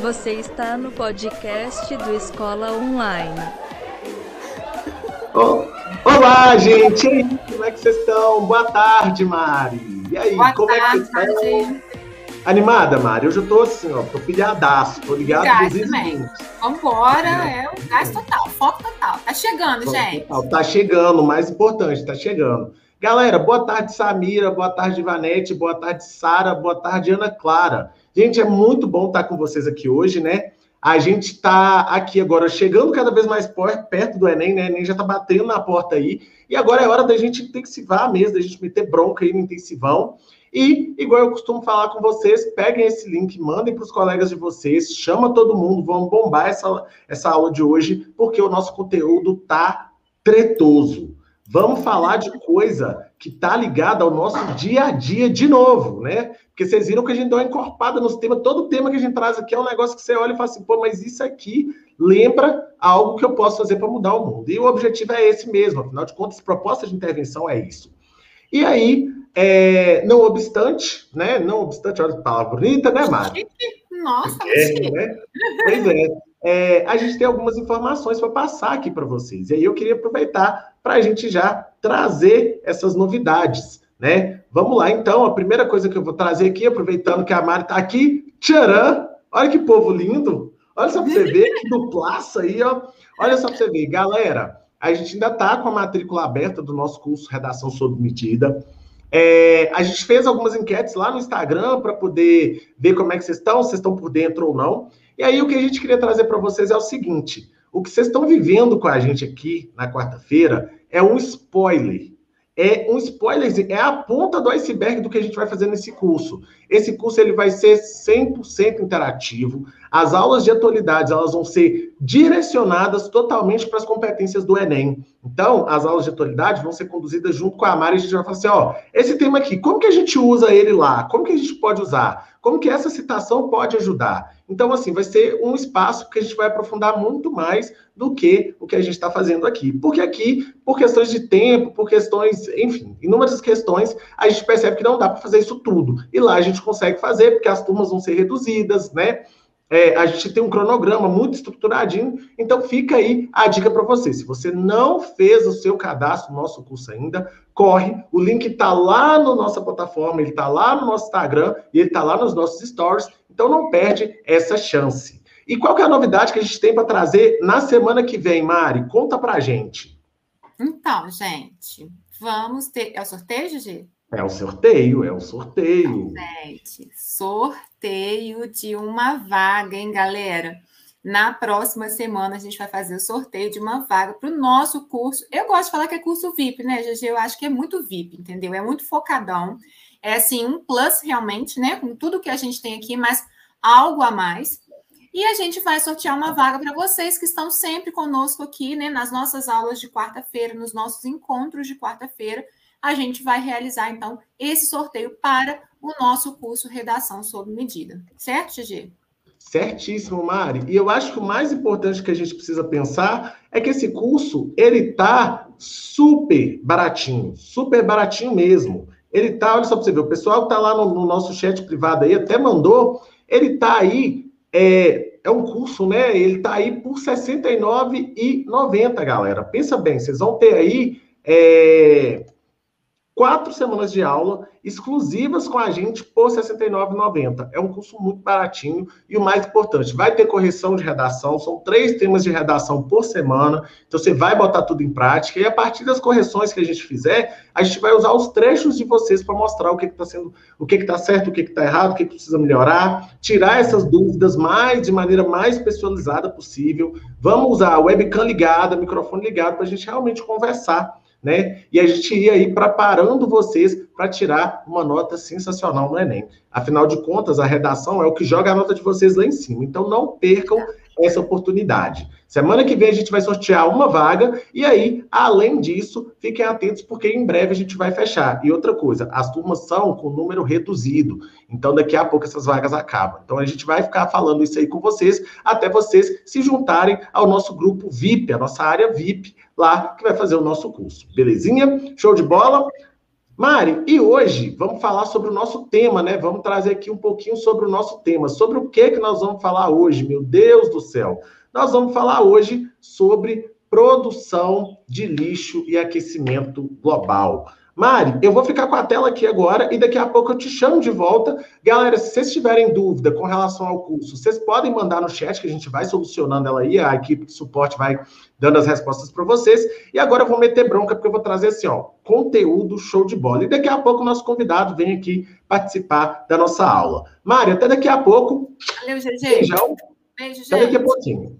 Você está no podcast do Escola Online. Oh, olá, gente! E aí, como é que vocês estão? Boa tarde, Mari. E aí, Boa como tarde, é que vocês estão? Animada, Mari? Hoje eu tô assim, ó, tô pilhadaço, tô ligado também. eventos. Vambora, é o gás total, foco total. Tá chegando, gente. Tá chegando, o mais importante, tá chegando. Galera, boa tarde, Samira, boa tarde, Ivanete, boa tarde, Sara, boa tarde, Ana Clara. Gente, é muito bom estar com vocês aqui hoje, né? A gente está aqui agora chegando cada vez mais perto do Enem, né? O Enem já está batendo na porta aí. E agora é hora da gente intensivar mesmo, da gente meter bronca aí no intensivão. E, igual eu costumo falar com vocês, peguem esse link, mandem para os colegas de vocês, chama todo mundo, vamos bombar essa, essa aula de hoje, porque o nosso conteúdo tá tretoso. Vamos falar de coisa que tá ligada ao nosso dia a dia de novo, né? Porque vocês viram que a gente deu uma encorpada nos temas, todo tema que a gente traz aqui é um negócio que você olha e fala assim, pô, mas isso aqui lembra algo que eu posso fazer para mudar o mundo. E o objetivo é esse mesmo, afinal de contas, proposta de intervenção é isso. E aí, é, não obstante, né? Não obstante, olha que palavra bonita, né, Mari? Nossa, É, né? Pois é. É, A gente tem algumas informações para passar aqui para vocês. E aí eu queria aproveitar para a gente já trazer essas novidades, né? Vamos lá, então. A primeira coisa que eu vou trazer aqui, aproveitando que a Mari está aqui, tcharam! Olha que povo lindo! Olha só para você ver, que duplaça aí, ó. Olha só para você ver. Galera, a gente ainda está com a matrícula aberta do nosso curso Redação Sob Medida. É, a gente fez algumas enquetes lá no Instagram para poder ver como é que vocês estão, se estão por dentro ou não. E aí o que a gente queria trazer para vocês é o seguinte: o que vocês estão vivendo com a gente aqui na quarta-feira é um spoiler. É um spoiler, é a ponta do iceberg do que a gente vai fazer nesse curso. Esse curso ele vai ser 100% interativo. As aulas de atualidades elas vão ser direcionadas totalmente para as competências do Enem. Então, as aulas de atualidade vão ser conduzidas junto com a Mari. A gente vai falar assim: ó, esse tema aqui, como que a gente usa ele lá? Como que a gente pode usar? Como que essa citação pode ajudar? Então, assim, vai ser um espaço que a gente vai aprofundar muito mais do que o que a gente está fazendo aqui. Porque aqui, por questões de tempo, por questões, enfim, inúmeras questões, a gente percebe que não dá para fazer isso tudo. E lá a gente consegue fazer, porque as turmas vão ser reduzidas, né? É, a gente tem um cronograma muito estruturadinho, então fica aí a dica para você. Se você não fez o seu cadastro no nosso curso ainda, corre. O link está lá na nossa plataforma, ele está lá no nosso Instagram e ele está lá nos nossos stories. Então não perde essa chance. E qual que é a novidade que a gente tem para trazer na semana que vem, Mari? Conta pra gente. Então, gente, vamos ter. É o sorteio, Gigi? É um sorteio, é um sorteio. Gente, sorteio de uma vaga, hein, galera? Na próxima semana a gente vai fazer o sorteio de uma vaga para o nosso curso. Eu gosto de falar que é curso VIP, né, Gigi? Eu acho que é muito VIP, entendeu? É muito focadão. É assim, um plus realmente, né? Com tudo que a gente tem aqui, mas algo a mais. E a gente vai sortear uma vaga para vocês que estão sempre conosco aqui, né? Nas nossas aulas de quarta-feira, nos nossos encontros de quarta-feira. A gente vai realizar, então, esse sorteio para o nosso curso Redação sob Medida. Certo, Gigi? Certíssimo, Mari. E eu acho que o mais importante que a gente precisa pensar é que esse curso, ele tá super baratinho, super baratinho mesmo. Ele tá, olha só para você ver, o pessoal que tá lá no, no nosso chat privado aí até mandou, ele tá aí, é, é um curso, né? Ele tá aí por R$ 69,90, galera. Pensa bem, vocês vão ter aí é, quatro semanas de aula exclusivas com a gente por R$ 69,90. É um curso muito baratinho e o mais importante, vai ter correção de redação, são três temas de redação por semana, então você vai botar tudo em prática e a partir das correções que a gente fizer, a gente vai usar os trechos de vocês para mostrar o que está sendo, o que está certo, o que está errado, o que, que precisa melhorar, tirar essas dúvidas mais de maneira mais personalizada possível. Vamos usar a webcam ligada, microfone ligado para a gente realmente conversar né? E a gente ia aí preparando vocês para tirar uma nota sensacional no Enem. Afinal de contas, a redação é o que joga a nota de vocês lá em cima. Então não percam essa oportunidade. Semana que vem a gente vai sortear uma vaga e aí, além disso, fiquem atentos porque em breve a gente vai fechar. E outra coisa, as turmas são com número reduzido. Então daqui a pouco essas vagas acabam. Então a gente vai ficar falando isso aí com vocês até vocês se juntarem ao nosso grupo VIP, a nossa área VIP lá que vai fazer o nosso curso. Belezinha? Show de bola? Mari, e hoje vamos falar sobre o nosso tema, né? Vamos trazer aqui um pouquinho sobre o nosso tema. Sobre o que que nós vamos falar hoje? Meu Deus do céu. Nós vamos falar hoje sobre produção de lixo e aquecimento global. Mari, eu vou ficar com a tela aqui agora e daqui a pouco eu te chamo de volta. Galera, se vocês tiverem dúvida com relação ao curso, vocês podem mandar no chat que a gente vai solucionando ela aí, a equipe de suporte vai dando as respostas para vocês. E agora eu vou meter bronca porque eu vou trazer assim, ó, conteúdo show de bola. E daqui a pouco o nosso convidado vem aqui participar da nossa aula. Mari, até daqui a pouco. Valeu, GG. Beijão. Beijo, gente. Até daqui a pouquinho.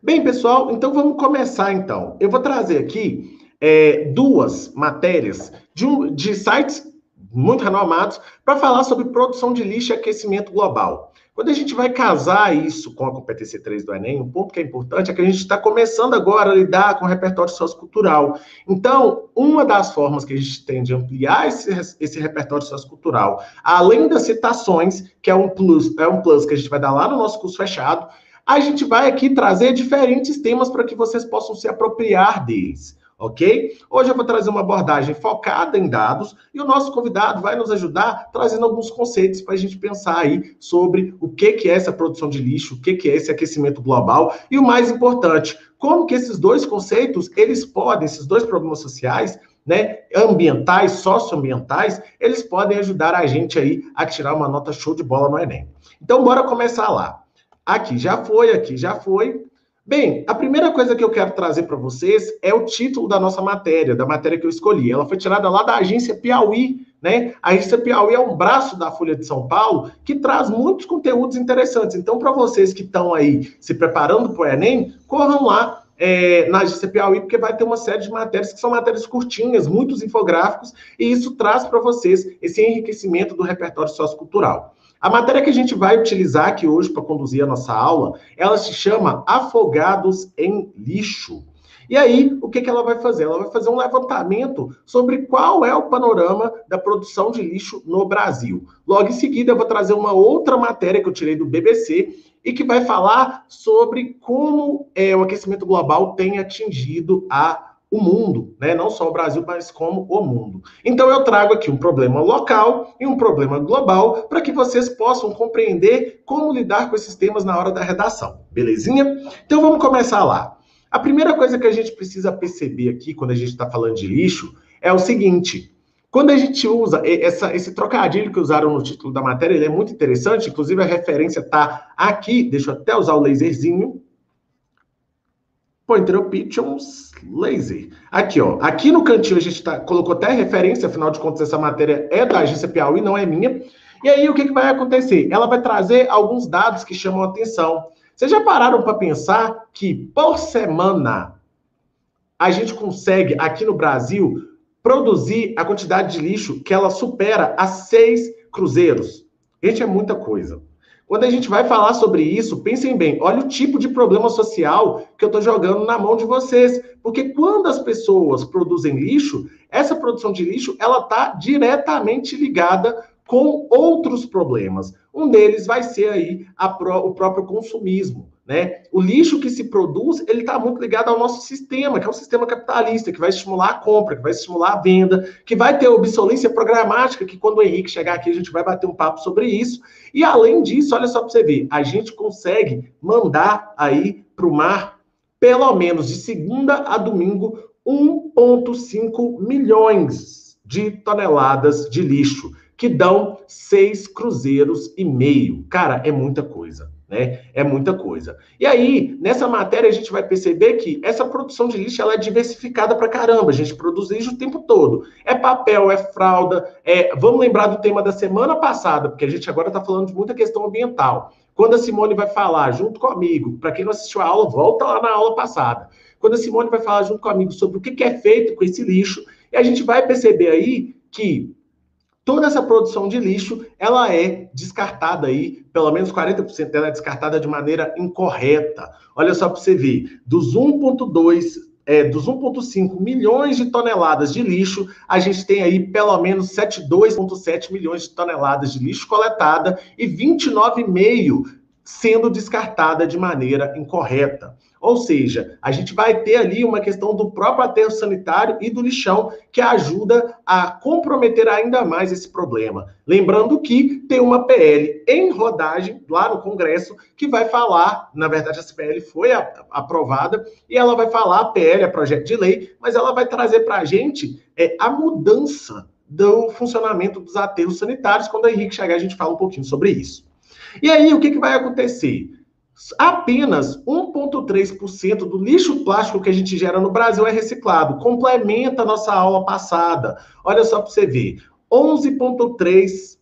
Bem, pessoal, então vamos começar então. Eu vou trazer aqui é, duas matérias de, um, de sites muito renomados para falar sobre produção de lixo e aquecimento global. Quando a gente vai casar isso com a competência 3 do Enem, um ponto que é importante é que a gente está começando agora a lidar com o repertório sociocultural. Então, uma das formas que a gente tem de ampliar esse, esse repertório sociocultural, além das citações, que é um plus, é um plus que a gente vai dar lá no nosso curso fechado, a gente vai aqui trazer diferentes temas para que vocês possam se apropriar deles ok? Hoje eu vou trazer uma abordagem focada em dados e o nosso convidado vai nos ajudar trazendo alguns conceitos para a gente pensar aí sobre o que, que é essa produção de lixo, o que, que é esse aquecimento global e o mais importante, como que esses dois conceitos, eles podem, esses dois problemas sociais, né, ambientais, socioambientais, eles podem ajudar a gente aí a tirar uma nota show de bola no Enem. Então, bora começar lá. Aqui já foi, aqui já foi. Bem, a primeira coisa que eu quero trazer para vocês é o título da nossa matéria, da matéria que eu escolhi. Ela foi tirada lá da agência Piauí, né? A agência Piauí é um braço da Folha de São Paulo que traz muitos conteúdos interessantes. Então, para vocês que estão aí se preparando para o Enem, corram lá é, na agência Piauí, porque vai ter uma série de matérias que são matérias curtinhas, muitos infográficos, e isso traz para vocês esse enriquecimento do repertório sociocultural. A matéria que a gente vai utilizar aqui hoje para conduzir a nossa aula, ela se chama Afogados em Lixo. E aí, o que, que ela vai fazer? Ela vai fazer um levantamento sobre qual é o panorama da produção de lixo no Brasil. Logo em seguida, eu vou trazer uma outra matéria que eu tirei do BBC e que vai falar sobre como é, o aquecimento global tem atingido a o mundo, né? não só o Brasil, mas como o mundo. Então eu trago aqui um problema local e um problema global para que vocês possam compreender como lidar com esses temas na hora da redação, belezinha? Então vamos começar lá. A primeira coisa que a gente precisa perceber aqui quando a gente está falando de lixo é o seguinte: quando a gente usa essa, esse trocadilho que usaram no título da matéria, ele é muito interessante, inclusive a referência está aqui, deixa eu até usar o laserzinho, Pointer Options Laser. Aqui, ó. Aqui no cantinho a gente tá, colocou até referência, afinal de contas, essa matéria é da agência Piauí, não é minha. E aí, o que, que vai acontecer? Ela vai trazer alguns dados que chamam a atenção. Vocês já pararam para pensar que, por semana, a gente consegue, aqui no Brasil, produzir a quantidade de lixo que ela supera a seis cruzeiros? Gente, é muita coisa. Quando a gente vai falar sobre isso, pensem bem, olha o tipo de problema social que eu estou jogando na mão de vocês. Porque quando as pessoas produzem lixo, essa produção de lixo ela está diretamente ligada com outros problemas. Um deles vai ser aí pro, o próprio consumismo. Né? O lixo que se produz, ele está muito ligado ao nosso sistema, que é um sistema capitalista, que vai estimular a compra, que vai estimular a venda, que vai ter obsolência programática, que quando o Henrique chegar aqui, a gente vai bater um papo sobre isso. E além disso, olha só para você ver, a gente consegue mandar aí para o mar, pelo menos de segunda a domingo, 1,5 milhões de toneladas de lixo, que dão seis cruzeiros e meio. Cara, é muita coisa né? É muita coisa. E aí, nessa matéria, a gente vai perceber que essa produção de lixo ela é diversificada para caramba. A gente produz lixo o tempo todo. É papel, é fralda. É... Vamos lembrar do tema da semana passada, porque a gente agora está falando de muita questão ambiental. Quando a Simone vai falar junto comigo, para quem não assistiu a aula, volta lá na aula passada. Quando a Simone vai falar junto comigo sobre o que é feito com esse lixo, e a gente vai perceber aí que toda essa produção de lixo, ela é descartada aí, pelo menos 40% dela é descartada de maneira incorreta. Olha só para você ver, dos 1.2 é, dos 1,5 milhões de toneladas de lixo, a gente tem aí pelo menos 72,7 milhões de toneladas de lixo coletada e 29,5 sendo descartada de maneira incorreta. Ou seja, a gente vai ter ali uma questão do próprio aterro sanitário e do lixão que ajuda a comprometer ainda mais esse problema. Lembrando que tem uma PL em rodagem lá no Congresso que vai falar, na verdade, essa PL foi aprovada e ela vai falar, a PL é projeto de lei, mas ela vai trazer para a gente é, a mudança do funcionamento dos aterros sanitários. Quando o Henrique chegar, a gente fala um pouquinho sobre isso. E aí, o que, que vai acontecer? Apenas 1,3% do lixo plástico que a gente gera no Brasil é reciclado. Complementa a nossa aula passada. Olha só para você ver. 11,3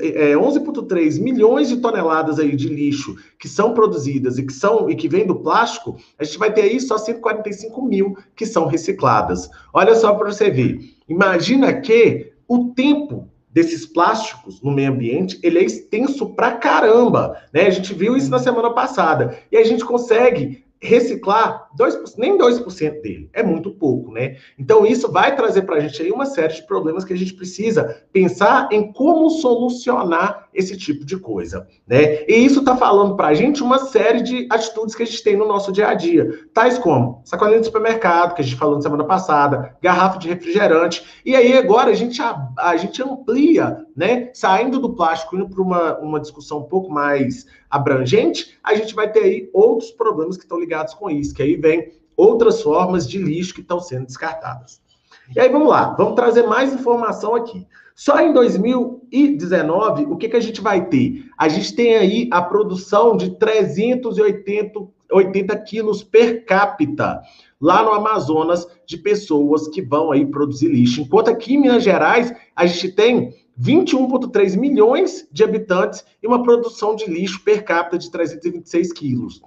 é, 11,3 milhões de toneladas aí de lixo que são produzidas e que são e que vem do plástico, a gente vai ter aí só 145 mil que são recicladas. Olha só para você ver. Imagina que o tempo desses plásticos no meio ambiente, ele é extenso pra caramba, né? A gente viu isso na semana passada. E a gente consegue reciclar 2%, nem 2% dele. É muito pouco, né? Então, isso vai trazer para a gente aí uma série de problemas que a gente precisa pensar em como solucionar esse tipo de coisa, né? E isso está falando para a gente uma série de atitudes que a gente tem no nosso dia a dia, tais como sacolinha de supermercado, que a gente falou na semana passada, garrafa de refrigerante, e aí agora a gente, a, a gente amplia, né? Saindo do plástico, indo para uma, uma discussão um pouco mais abrangente, a gente vai ter aí outros problemas que estão ligados com isso, que aí vem outras formas de lixo que estão sendo descartadas. E aí vamos lá, vamos trazer mais informação aqui. Só em 2019, o que, que a gente vai ter? A gente tem aí a produção de 380 80 quilos per capita lá no Amazonas de pessoas que vão aí produzir lixo. Enquanto aqui em Minas Gerais, a gente tem 21,3 milhões de habitantes e uma produção de lixo per capita de 326 quilos.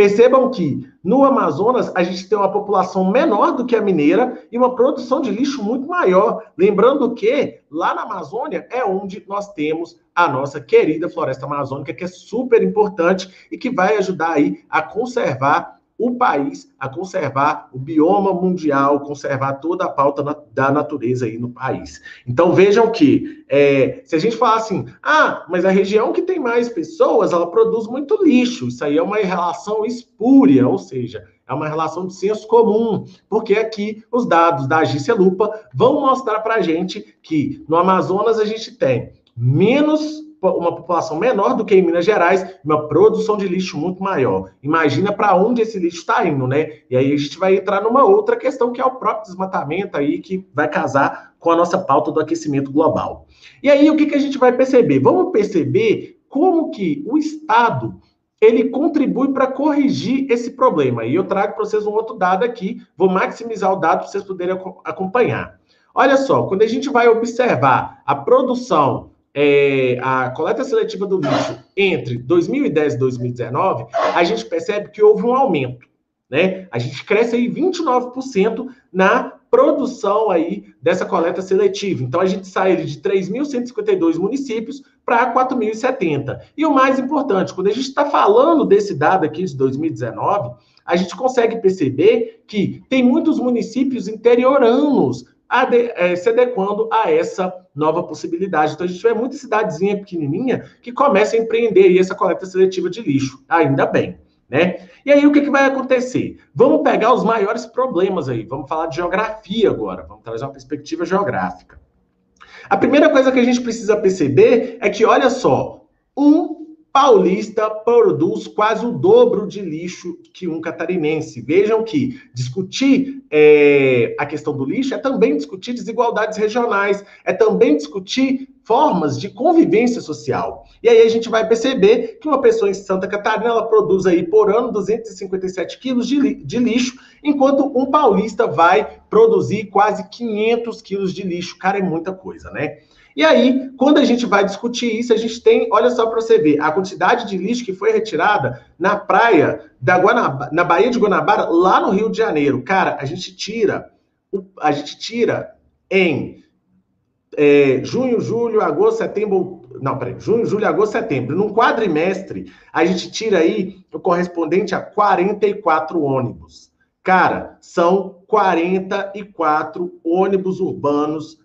Percebam que no Amazonas a gente tem uma população menor do que a mineira e uma produção de lixo muito maior. Lembrando que lá na Amazônia é onde nós temos a nossa querida floresta amazônica, que é super importante e que vai ajudar aí a conservar o país a conservar o bioma mundial, conservar toda a pauta na, da natureza aí no país. Então vejam que é, se a gente falar assim, ah, mas a região que tem mais pessoas, ela produz muito lixo. Isso aí é uma relação espúria, ou seja, é uma relação de senso comum, porque aqui os dados da Agência Lupa vão mostrar para a gente que no Amazonas a gente tem menos uma população menor do que em Minas Gerais, uma produção de lixo muito maior. Imagina para onde esse lixo está indo, né? E aí a gente vai entrar numa outra questão que é o próprio desmatamento aí que vai casar com a nossa pauta do aquecimento global. E aí o que, que a gente vai perceber? Vamos perceber como que o Estado ele contribui para corrigir esse problema. E eu trago para vocês um outro dado aqui, vou maximizar o dado para vocês poderem acompanhar. Olha só, quando a gente vai observar a produção é, a coleta seletiva do lixo entre 2010 e 2019, a gente percebe que houve um aumento. Né? A gente cresce aí 29% na produção aí dessa coleta seletiva. Então a gente sai de 3.152 municípios para 4.070. E o mais importante, quando a gente está falando desse dado aqui de 2019, a gente consegue perceber que tem muitos municípios interioranos se adequando a essa nova possibilidade. Então, a gente vê muita cidadezinha pequenininha que começa a empreender essa coleta seletiva de lixo. Ainda bem, né? E aí, o que, que vai acontecer? Vamos pegar os maiores problemas aí. Vamos falar de geografia agora. Vamos trazer uma perspectiva geográfica. A primeira coisa que a gente precisa perceber é que, olha só, um paulista produz quase o dobro de lixo que um catarinense. Vejam que discutir é, a questão do lixo é também discutir desigualdades regionais, é também discutir formas de convivência social. E aí a gente vai perceber que uma pessoa em Santa Catarina ela produz aí por ano 257 quilos de, de lixo, enquanto um paulista vai produzir quase 500 quilos de lixo. Cara, é muita coisa, né? E aí, quando a gente vai discutir isso, a gente tem, olha só para você ver, a quantidade de lixo que foi retirada na praia da Guanabara, na Baía de Guanabara, lá no Rio de Janeiro. Cara, a gente tira, a gente tira em é, junho, julho, agosto, setembro, não, peraí, junho, julho, agosto, setembro. Num quadrimestre, a gente tira aí o correspondente a 44 ônibus. Cara, são 44 ônibus urbanos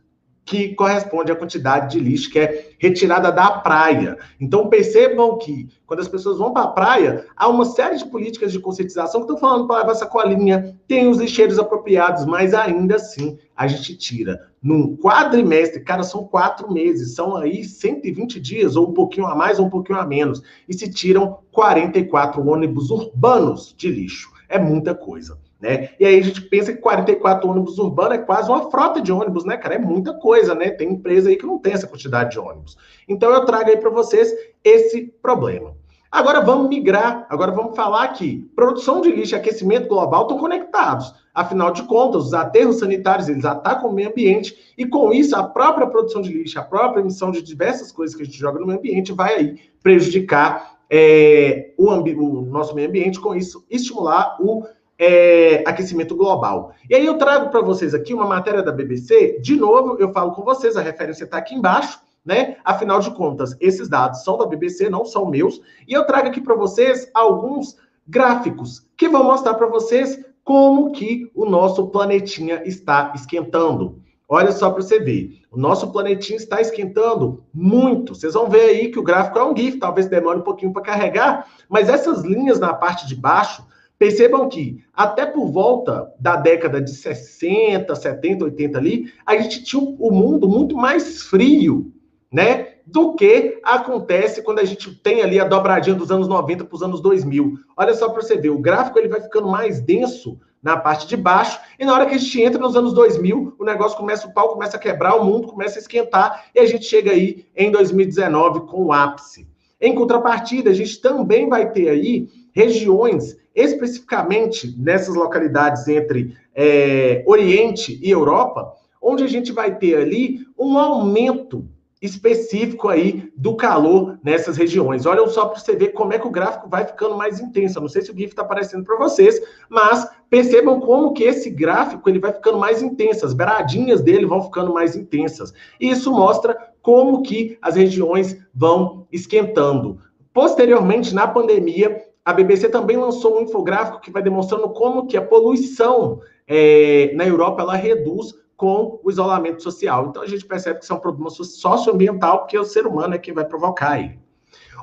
que corresponde à quantidade de lixo que é retirada da praia. Então percebam que quando as pessoas vão para a praia, há uma série de políticas de conscientização que estão falando para levar sacolinha, tem os lixeiros apropriados, mas ainda assim a gente tira num quadrimestre, cara, são quatro meses, são aí 120 dias, ou um pouquinho a mais ou um pouquinho a menos, e se tiram 44 ônibus urbanos de lixo. É muita coisa. Né? E aí a gente pensa que 44 ônibus urbanos é quase uma frota de ônibus, né, cara? É muita coisa, né? Tem empresa aí que não tem essa quantidade de ônibus. Então eu trago aí para vocês esse problema. Agora vamos migrar, agora vamos falar que produção de lixo e aquecimento global estão conectados. Afinal de contas, os aterros sanitários, eles atacam o meio ambiente e com isso a própria produção de lixo, a própria emissão de diversas coisas que a gente joga no meio ambiente vai aí prejudicar é, o, o nosso meio ambiente, com isso estimular o é, aquecimento global. E aí eu trago para vocês aqui uma matéria da BBC, de novo, eu falo com vocês, a referência está aqui embaixo, né? Afinal de contas, esses dados são da BBC, não são meus, e eu trago aqui para vocês alguns gráficos que vão mostrar para vocês como que o nosso planetinha está esquentando. Olha só para você ver. O nosso planetinho está esquentando muito. Vocês vão ver aí que o gráfico é um GIF, talvez demore um pouquinho para carregar, mas essas linhas na parte de baixo Percebam que até por volta da década de 60, 70, 80 ali, a gente tinha o mundo muito mais frio, né? Do que acontece quando a gente tem ali a dobradinha dos anos 90 para os anos 2000. Olha só para você ver, o gráfico ele vai ficando mais denso na parte de baixo, e na hora que a gente entra nos anos 2000, o negócio começa, o pau começa a quebrar, o mundo começa a esquentar, e a gente chega aí em 2019 com o ápice. Em contrapartida, a gente também vai ter aí regiões especificamente nessas localidades entre é, Oriente e Europa, onde a gente vai ter ali um aumento específico aí do calor nessas regiões. Olha só para você ver como é que o gráfico vai ficando mais intenso. não sei se o GIF está aparecendo para vocês, mas percebam como que esse gráfico ele vai ficando mais intenso, as beiradinhas dele vão ficando mais intensas. E isso mostra como que as regiões vão esquentando. Posteriormente, na pandemia, a BBC também lançou um infográfico que vai demonstrando como que a poluição é, na Europa ela reduz com o isolamento social. Então a gente percebe que isso é um problema socioambiental, porque o ser humano é quem vai provocar ele.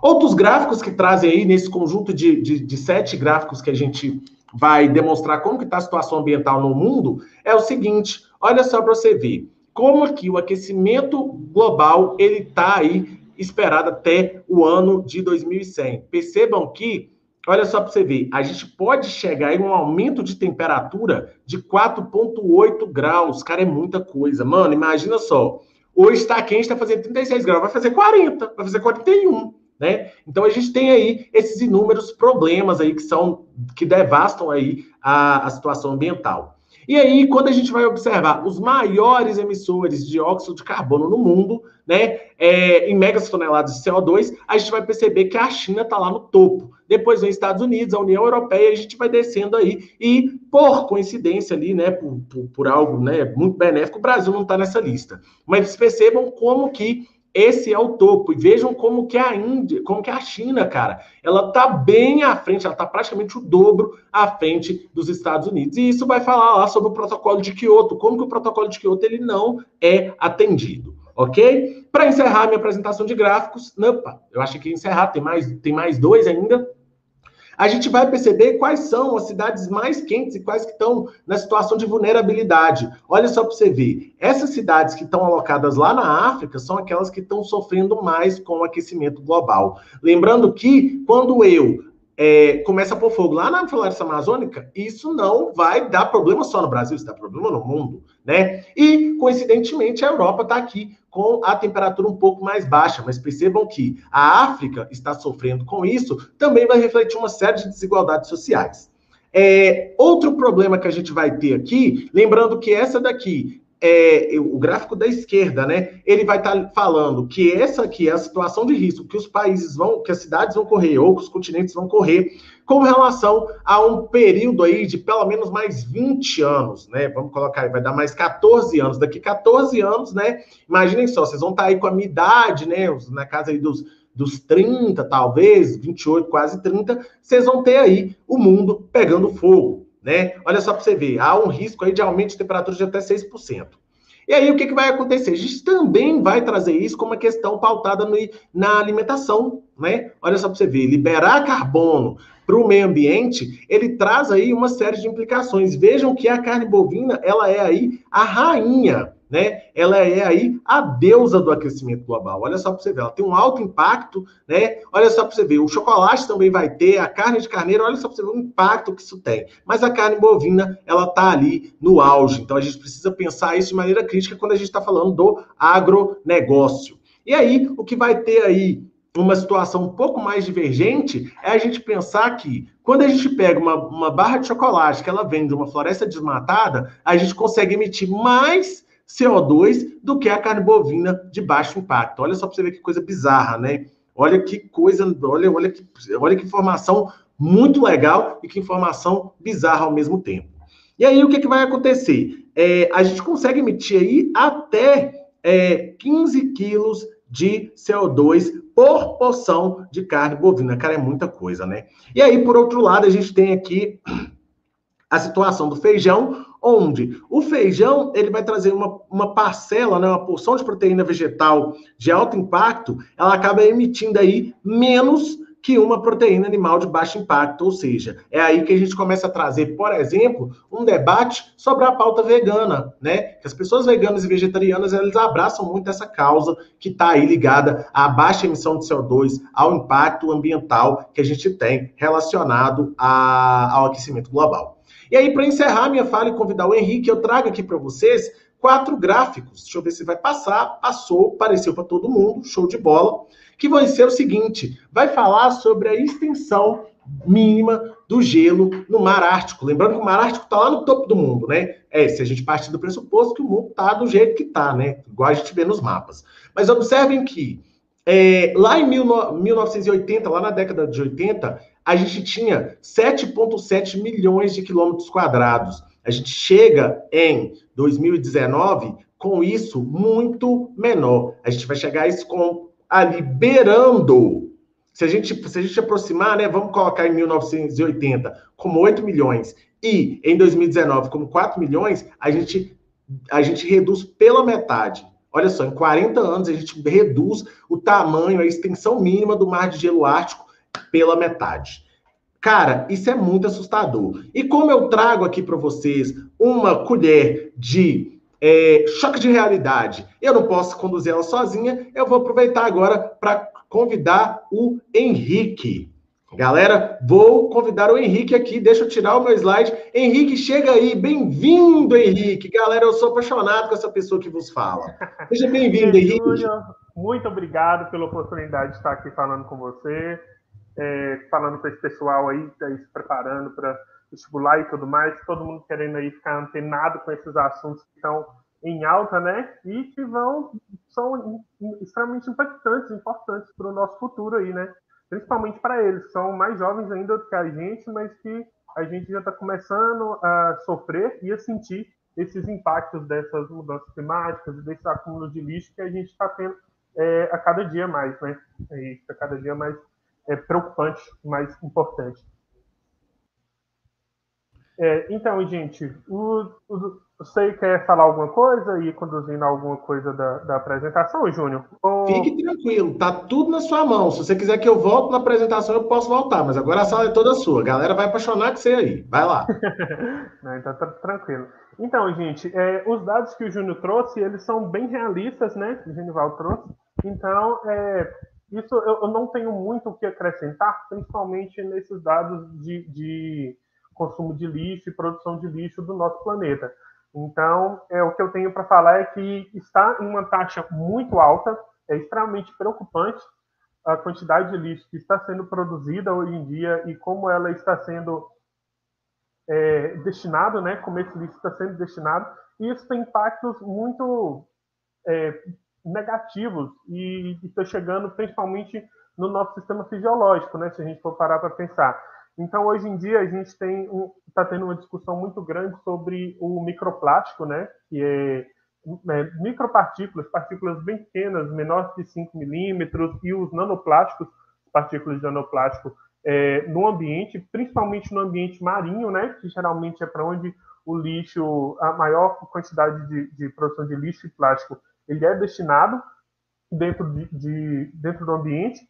Outros gráficos que trazem aí nesse conjunto de, de, de sete gráficos que a gente vai demonstrar como que está a situação ambiental no mundo é o seguinte: olha só para você ver como que o aquecimento global ele está aí esperado até o ano de 2100. Percebam que Olha só para você ver, a gente pode chegar em um aumento de temperatura de 4,8 graus. Cara, é muita coisa. Mano, imagina só. Hoje está quente, está fazendo 36 graus, vai fazer 40, vai fazer 41. Né? Então a gente tem aí esses inúmeros problemas aí que são que devastam aí a, a situação ambiental. E aí, quando a gente vai observar os maiores emissores de óxido de carbono no mundo, né, é, em megas toneladas de CO2, a gente vai perceber que a China está lá no topo. Depois vem Estados Unidos, a União Europeia, a gente vai descendo aí. E, por coincidência ali, né, por, por, por algo né, muito benéfico, o Brasil não está nessa lista. Mas percebam como que esse é o topo. E vejam como que a Índia, como que a China, cara, ela tá bem à frente, ela tá praticamente o dobro à frente dos Estados Unidos. E isso vai falar lá sobre o protocolo de Kyoto, como que o protocolo de Kyoto ele não é atendido, ok? Para encerrar minha apresentação de gráficos, opa, eu acho que encerrar, tem mais, tem mais dois ainda a gente vai perceber quais são as cidades mais quentes e quais que estão na situação de vulnerabilidade. Olha só para você ver. Essas cidades que estão alocadas lá na África são aquelas que estão sofrendo mais com o aquecimento global. Lembrando que quando eu é, começa a pôr fogo lá na floresta amazônica, isso não vai dar problema só no Brasil, isso dá problema no mundo, né? E, coincidentemente, a Europa está aqui com a temperatura um pouco mais baixa, mas percebam que a África está sofrendo com isso, também vai refletir uma série de desigualdades sociais. É, outro problema que a gente vai ter aqui, lembrando que essa daqui é, o gráfico da esquerda, né? Ele vai estar tá falando que essa aqui é a situação de risco que os países vão, que as cidades vão correr, ou que os continentes vão correr, com relação a um período aí de pelo menos mais 20 anos, né? Vamos colocar aí, vai dar mais 14 anos. Daqui 14 anos, né? Imaginem só, vocês vão estar tá aí com a minha idade, né? Na casa aí dos, dos 30, talvez, 28, quase 30, vocês vão ter aí o mundo pegando fogo né? Olha só para você ver, há um risco aí de aumento de temperatura de até 6%. E aí, o que, que vai acontecer? A gente também vai trazer isso como uma questão pautada no, na alimentação, né? Olha só para você ver, liberar carbono para o meio ambiente, ele traz aí uma série de implicações. Vejam que a carne bovina, ela é aí a rainha né? Ela é aí a deusa do aquecimento global. Olha só para você ver, ela tem um alto impacto, né? Olha só para você ver, o chocolate também vai ter, a carne de carneiro, olha só para você ver o impacto que isso tem. Mas a carne bovina, ela tá ali no auge. Então a gente precisa pensar isso de maneira crítica quando a gente está falando do agronegócio. E aí, o que vai ter aí uma situação um pouco mais divergente é a gente pensar que quando a gente pega uma, uma barra de chocolate que ela vem de uma floresta desmatada, a gente consegue emitir mais CO2 do que a carne bovina de baixo impacto. Olha só para você ver que coisa bizarra, né? Olha que coisa, olha, olha, que, olha que informação muito legal e que informação bizarra ao mesmo tempo. E aí, o que, que vai acontecer? É, a gente consegue emitir aí até é, 15 quilos de CO2 por porção de carne bovina. Cara, é muita coisa, né? E aí, por outro lado, a gente tem aqui a situação do feijão, onde o feijão ele vai trazer uma, uma parcela, né, uma porção de proteína vegetal de alto impacto, ela acaba emitindo aí menos que uma proteína animal de baixo impacto, ou seja, é aí que a gente começa a trazer, por exemplo, um debate sobre a pauta vegana, né? Que as pessoas veganas e vegetarianas elas abraçam muito essa causa que está aí ligada à baixa emissão de CO2, ao impacto ambiental que a gente tem relacionado a, ao aquecimento global. E aí, para encerrar minha fala e convidar o Henrique, eu trago aqui para vocês quatro gráficos. Deixa eu ver se vai passar. Passou, apareceu para todo mundo, show de bola. Que vai ser o seguinte: vai falar sobre a extensão mínima do gelo no Mar Ártico. Lembrando que o Mar Ártico está lá no topo do mundo, né? É, se a gente partir do pressuposto que o mundo está do jeito que está, né? Igual a gente vê nos mapas. Mas observem que é, lá em 1980, lá na década de 80, a gente tinha 7,7 milhões de quilômetros quadrados. A gente chega em 2019 com isso muito menor. A gente vai chegar a isso com ali beirando. Se a gente, se a gente aproximar, né, vamos colocar em 1980 como 8 milhões e em 2019 como 4 milhões, a gente, a gente reduz pela metade. Olha só, em 40 anos a gente reduz o tamanho, a extensão mínima do mar de gelo ártico pela metade. Cara, isso é muito assustador. E como eu trago aqui para vocês uma colher de é, choque de realidade, eu não posso conduzir ela sozinha, eu vou aproveitar agora para convidar o Henrique. Galera, vou convidar o Henrique aqui. Deixa eu tirar o meu slide. Henrique, chega aí. Bem-vindo, Henrique. Galera, eu sou apaixonado com essa pessoa que vos fala. Seja bem-vindo, Henrique. Muito obrigado pela oportunidade de estar aqui falando com você é, falando com esse pessoal aí, tá aí se preparando para vestibular e tudo mais, todo mundo querendo aí ficar antenado com esses assuntos que estão em alta, né? E que vão são extremamente impactantes, importantes para o nosso futuro aí, né? Principalmente para eles, são mais jovens ainda do que a gente, mas que a gente já está começando a sofrer e a sentir esses impactos dessas mudanças climáticas e desse acúmulo de lixo que a gente está tendo é, a cada dia mais, né? E a cada dia mais é, preocupante, mais importante. É, então, gente, o, o, você quer falar alguma coisa e conduzindo alguma coisa da, da apresentação, Júnior? Ou... Fique tranquilo, tá tudo na sua mão. Se você quiser que eu volte na apresentação, eu posso voltar, mas agora a sala é toda sua. A galera vai apaixonar com você aí. Vai lá. Não, então tá tranquilo. Então, gente, é, os dados que o Júnior trouxe, eles são bem realistas, né? O Genival trouxe. Então, é, isso eu, eu, não tenho muito o que acrescentar, principalmente nesses dados de, de consumo de lixo e produção de lixo do nosso planeta. Então, é, o que eu tenho para falar é que está em uma taxa muito alta, é extremamente preocupante a quantidade de lixo que está sendo produzida hoje em dia e como ela está sendo é, destinado, né, como esse lixo está sendo destinado, e isso tem impactos muito é, negativos e está chegando principalmente no nosso sistema fisiológico, né? Se a gente for parar para pensar. Então, hoje em dia, a gente está um, tá tendo uma discussão muito grande sobre o microplástico, né? Que é, é micropartículas, partículas bem pequenas, menores de 5 milímetros, e os nanoplásticos, partículas de nanoplástico, é, no ambiente, principalmente no ambiente marinho, né? Que geralmente é para onde o lixo, a maior quantidade de, de produção de lixo e plástico, ele é destinado dentro, de, de, dentro do ambiente,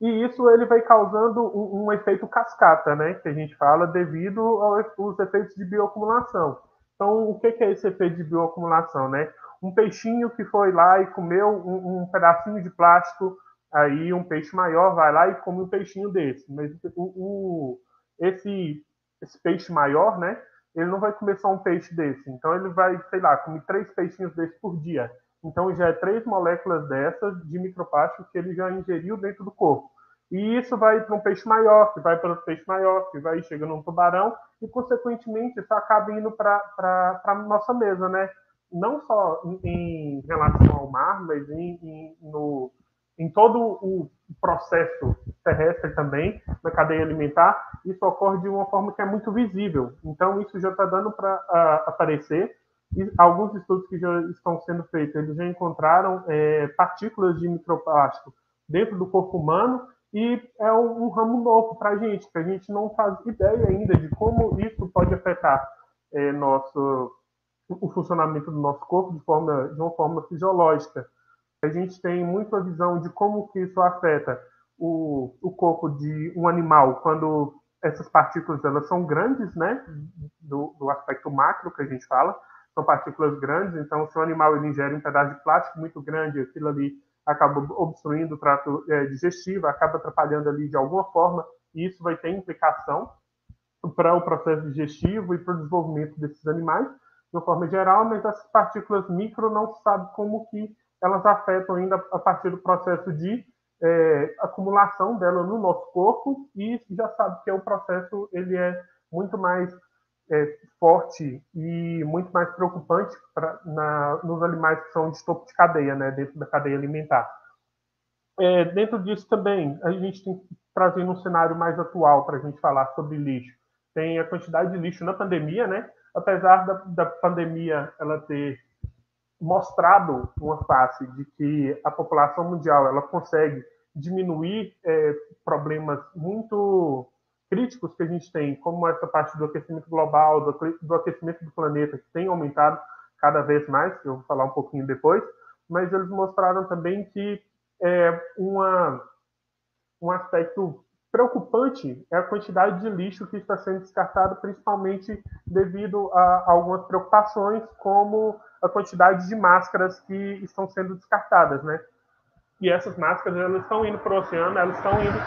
e isso ele vai causando um, um, efeito cascata, né, que a gente fala, devido aos efeitos de bioacumulação. Então, o que é esse efeito de bioacumulação, né? Um peixinho que foi lá e comeu um, um pedacinho de plástico, aí um peixe maior vai lá e come um peixinho desse. Mas o, o, esse, esse peixe maior, né, ele não vai comer só um peixe desse. Então, ele vai, sei lá, comer três peixinhos desses por dia. Então, já é três moléculas dessas de microplástico que ele já ingeriu dentro do corpo. E isso vai para um peixe maior, que vai para outro peixe maior, que vai chegando num tubarão, e, consequentemente, isso acaba indo para a nossa mesa, né? Não só em, em relação ao mar, mas em, em, no, em todo o processo terrestre também, na cadeia alimentar, isso ocorre de uma forma que é muito visível. Então, isso já está dando para aparecer alguns estudos que já estão sendo feitos, eles já encontraram é, partículas de microplástico dentro do corpo humano e é um, um ramo novo para a gente, que a gente não faz ideia ainda de como isso pode afetar é, nosso, o funcionamento do nosso corpo de, forma, de uma forma fisiológica. A gente tem muita visão de como que isso afeta o, o corpo de um animal quando essas partículas elas são grandes, né, do, do aspecto macro que a gente fala, são partículas grandes, então se o animal ele ingere um pedaço de plástico muito grande, aquilo ali acaba obstruindo o trato é, digestivo, acaba atrapalhando ali de alguma forma, e isso vai ter implicação para o processo digestivo e para o desenvolvimento desses animais, de uma forma geral, mas essas partículas micro não se sabe como que elas afetam ainda a partir do processo de é, acumulação dela no nosso corpo, e já sabe que é o processo ele é muito mais é, forte e muito mais preocupante pra, na, nos animais que são de topo de cadeia, né, dentro da cadeia alimentar. É, dentro disso também, a gente tem que trazer um cenário mais atual para a gente falar sobre lixo. Tem a quantidade de lixo na pandemia, né? Apesar da, da pandemia ela ter mostrado uma face de que a população mundial ela consegue diminuir é, problemas muito críticos que a gente tem, como essa parte do aquecimento global, do, do aquecimento do planeta, que tem aumentado cada vez mais, que eu vou falar um pouquinho depois, mas eles mostraram também que é, uma, um aspecto preocupante é a quantidade de lixo que está sendo descartado, principalmente devido a algumas preocupações, como a quantidade de máscaras que estão sendo descartadas, né? E essas máscaras elas estão indo para o oceano, elas estão indo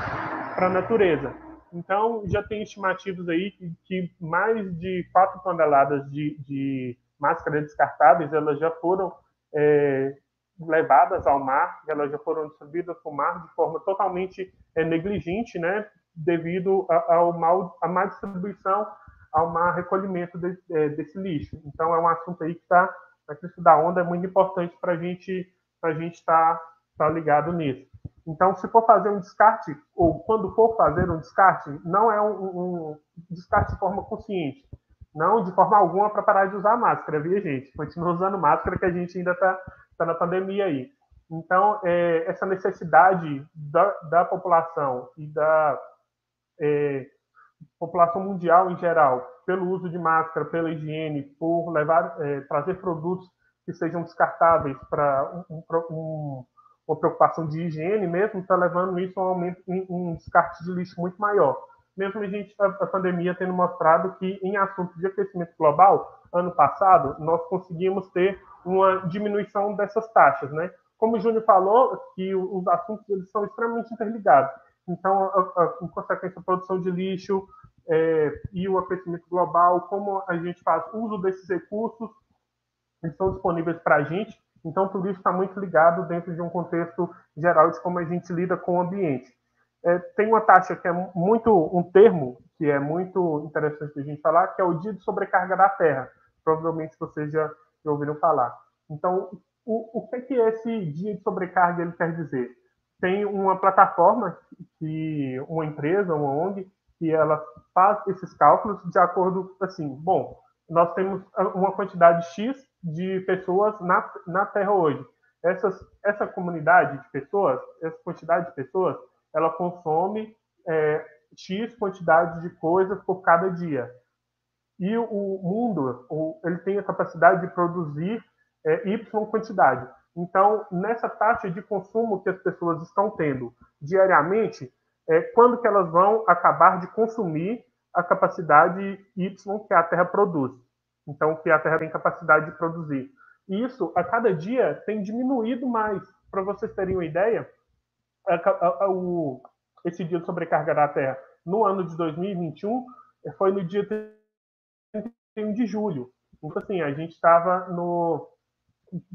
para a natureza. Então, já tem estimativas aí que, que mais de 4 toneladas de, de máscaras descartáveis elas já foram é, levadas ao mar, elas já foram distribuídas para o mar de forma totalmente é, negligente, né, devido ao mal, à má distribuição, ao má recolhimento de, é, desse lixo. Então, é um assunto aí que está na crista da onda, é muito importante para a gente a gente estar tá, tá ligado nisso. Então, se for fazer um descarte, ou quando for fazer um descarte, não é um, um descarte de forma consciente. Não de forma alguma para parar de usar máscara, viu, gente? Continua usando máscara que a gente ainda está tá na pandemia aí. Então, é, essa necessidade da, da, população e da é, população mundial em geral, pelo uso de máscara, pela higiene, por levar, é, trazer produtos que sejam descartáveis para um, um, uma preocupação de higiene mesmo, está levando isso a um aumento em um descarte de lixo muito maior. Mesmo a gente, a, a pandemia tendo mostrado que em assuntos de aquecimento global, ano passado, nós conseguimos ter uma diminuição dessas taxas, né? Como o Júnior falou, que os assuntos eles são extremamente interligados. Então, a, a, em consequência, a produção de lixo é, e o aquecimento global, como a gente faz uso desses recursos, eles estão disponíveis para a gente, então, tudo isso está muito ligado dentro de um contexto geral de como a gente lida com o ambiente. É, tem uma taxa que é muito, um termo que é muito interessante a gente falar, que é o dia de sobrecarga da Terra. Provavelmente vocês já, já ouviram falar. Então, o, o que, que esse dia de sobrecarga ele quer dizer? Tem uma plataforma que uma empresa, uma ONG, que ela faz esses cálculos de acordo assim, bom, nós temos uma quantidade X de pessoas na, na Terra hoje. Essas, essa comunidade de pessoas, essa quantidade de pessoas, ela consome é, X quantidade de coisas por cada dia. e o mundo o, ele tem a capacidade de produzir é, y quantidade. Então, nessa taxa de consumo que as pessoas estão tendo diariamente, é, quando que elas vão acabar de consumir a capacidade Y que a Terra produz? Então, que a Terra tem capacidade de produzir. E isso, a cada dia, tem diminuído mais. Para vocês terem uma ideia, a, a, a, o, esse dia de sobrecarga da Terra no ano de 2021 foi no dia 31 de julho. Então, assim, a gente estava no.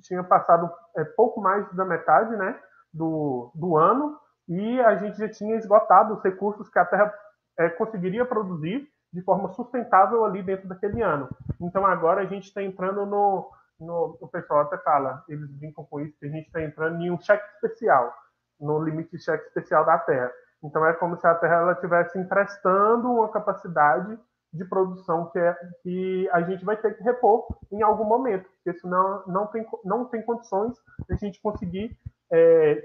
tinha passado é, pouco mais da metade né, do, do ano e a gente já tinha esgotado os recursos que a Terra é, conseguiria produzir de forma sustentável ali dentro daquele ano. Então, agora a gente está entrando no, no. O pessoal até fala, eles brincam com isso, que a gente está entrando em um cheque especial, no limite de cheque especial da Terra. Então, é como se a Terra estivesse emprestando uma capacidade de produção que, é, que a gente vai ter que repor em algum momento, porque senão não tem, não tem condições de a gente conseguir é,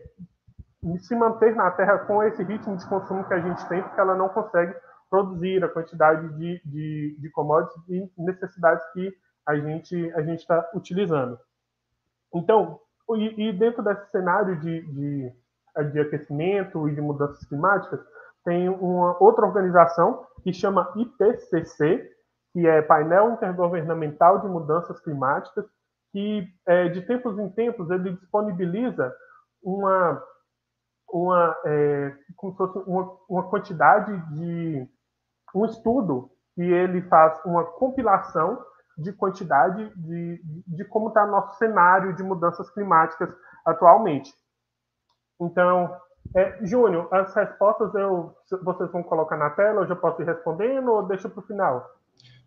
se manter na Terra com esse ritmo de consumo que a gente tem, porque ela não consegue produzir a quantidade de, de, de commodities e necessidades que a gente a gente está utilizando. Então, e, e, dentro desse cenário de, de, de aquecimento e de mudanças climáticas, tem uma outra organização que chama IPCC, que é Painel Intergovernamental de Mudanças Climáticas, que é, de tempos em tempos ele disponibiliza uma, uma, é, como se fosse uma, uma quantidade de um estudo que ele faz uma compilação de quantidade de, de como está nosso cenário de mudanças climáticas atualmente. Então, é, Júnior, as respostas eu, vocês vão colocar na tela, eu já posso ir respondendo ou deixa para o final?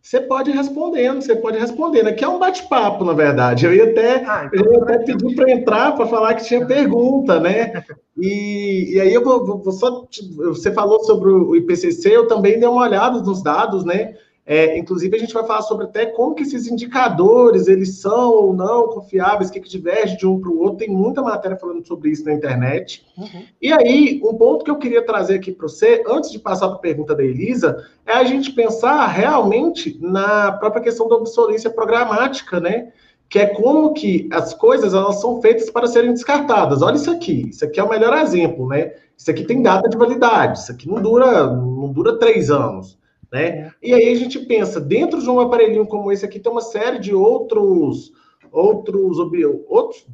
Você pode ir respondendo, você pode ir respondendo. Aqui é um bate-papo, na verdade. Eu ia até, ah, então eu ia até pedir para entrar para falar que tinha pergunta, né? E, e aí eu vou, vou só. Você falou sobre o IPCC, eu também dei uma olhada nos dados, né? É, inclusive, a gente vai falar sobre até como que esses indicadores, eles são ou não confiáveis, o que, que diverge de um para o outro. Tem muita matéria falando sobre isso na internet. Uhum. E aí, um ponto que eu queria trazer aqui para você, antes de passar para a pergunta da Elisa, é a gente pensar realmente na própria questão da obsolência programática, né? Que é como que as coisas elas são feitas para serem descartadas. Olha isso aqui, isso aqui é o melhor exemplo, né? Isso aqui tem data de validade, isso aqui não dura, não dura três anos. Né? É. E aí a gente pensa, dentro de um aparelhinho como esse aqui, tem uma série de outros, outros, outros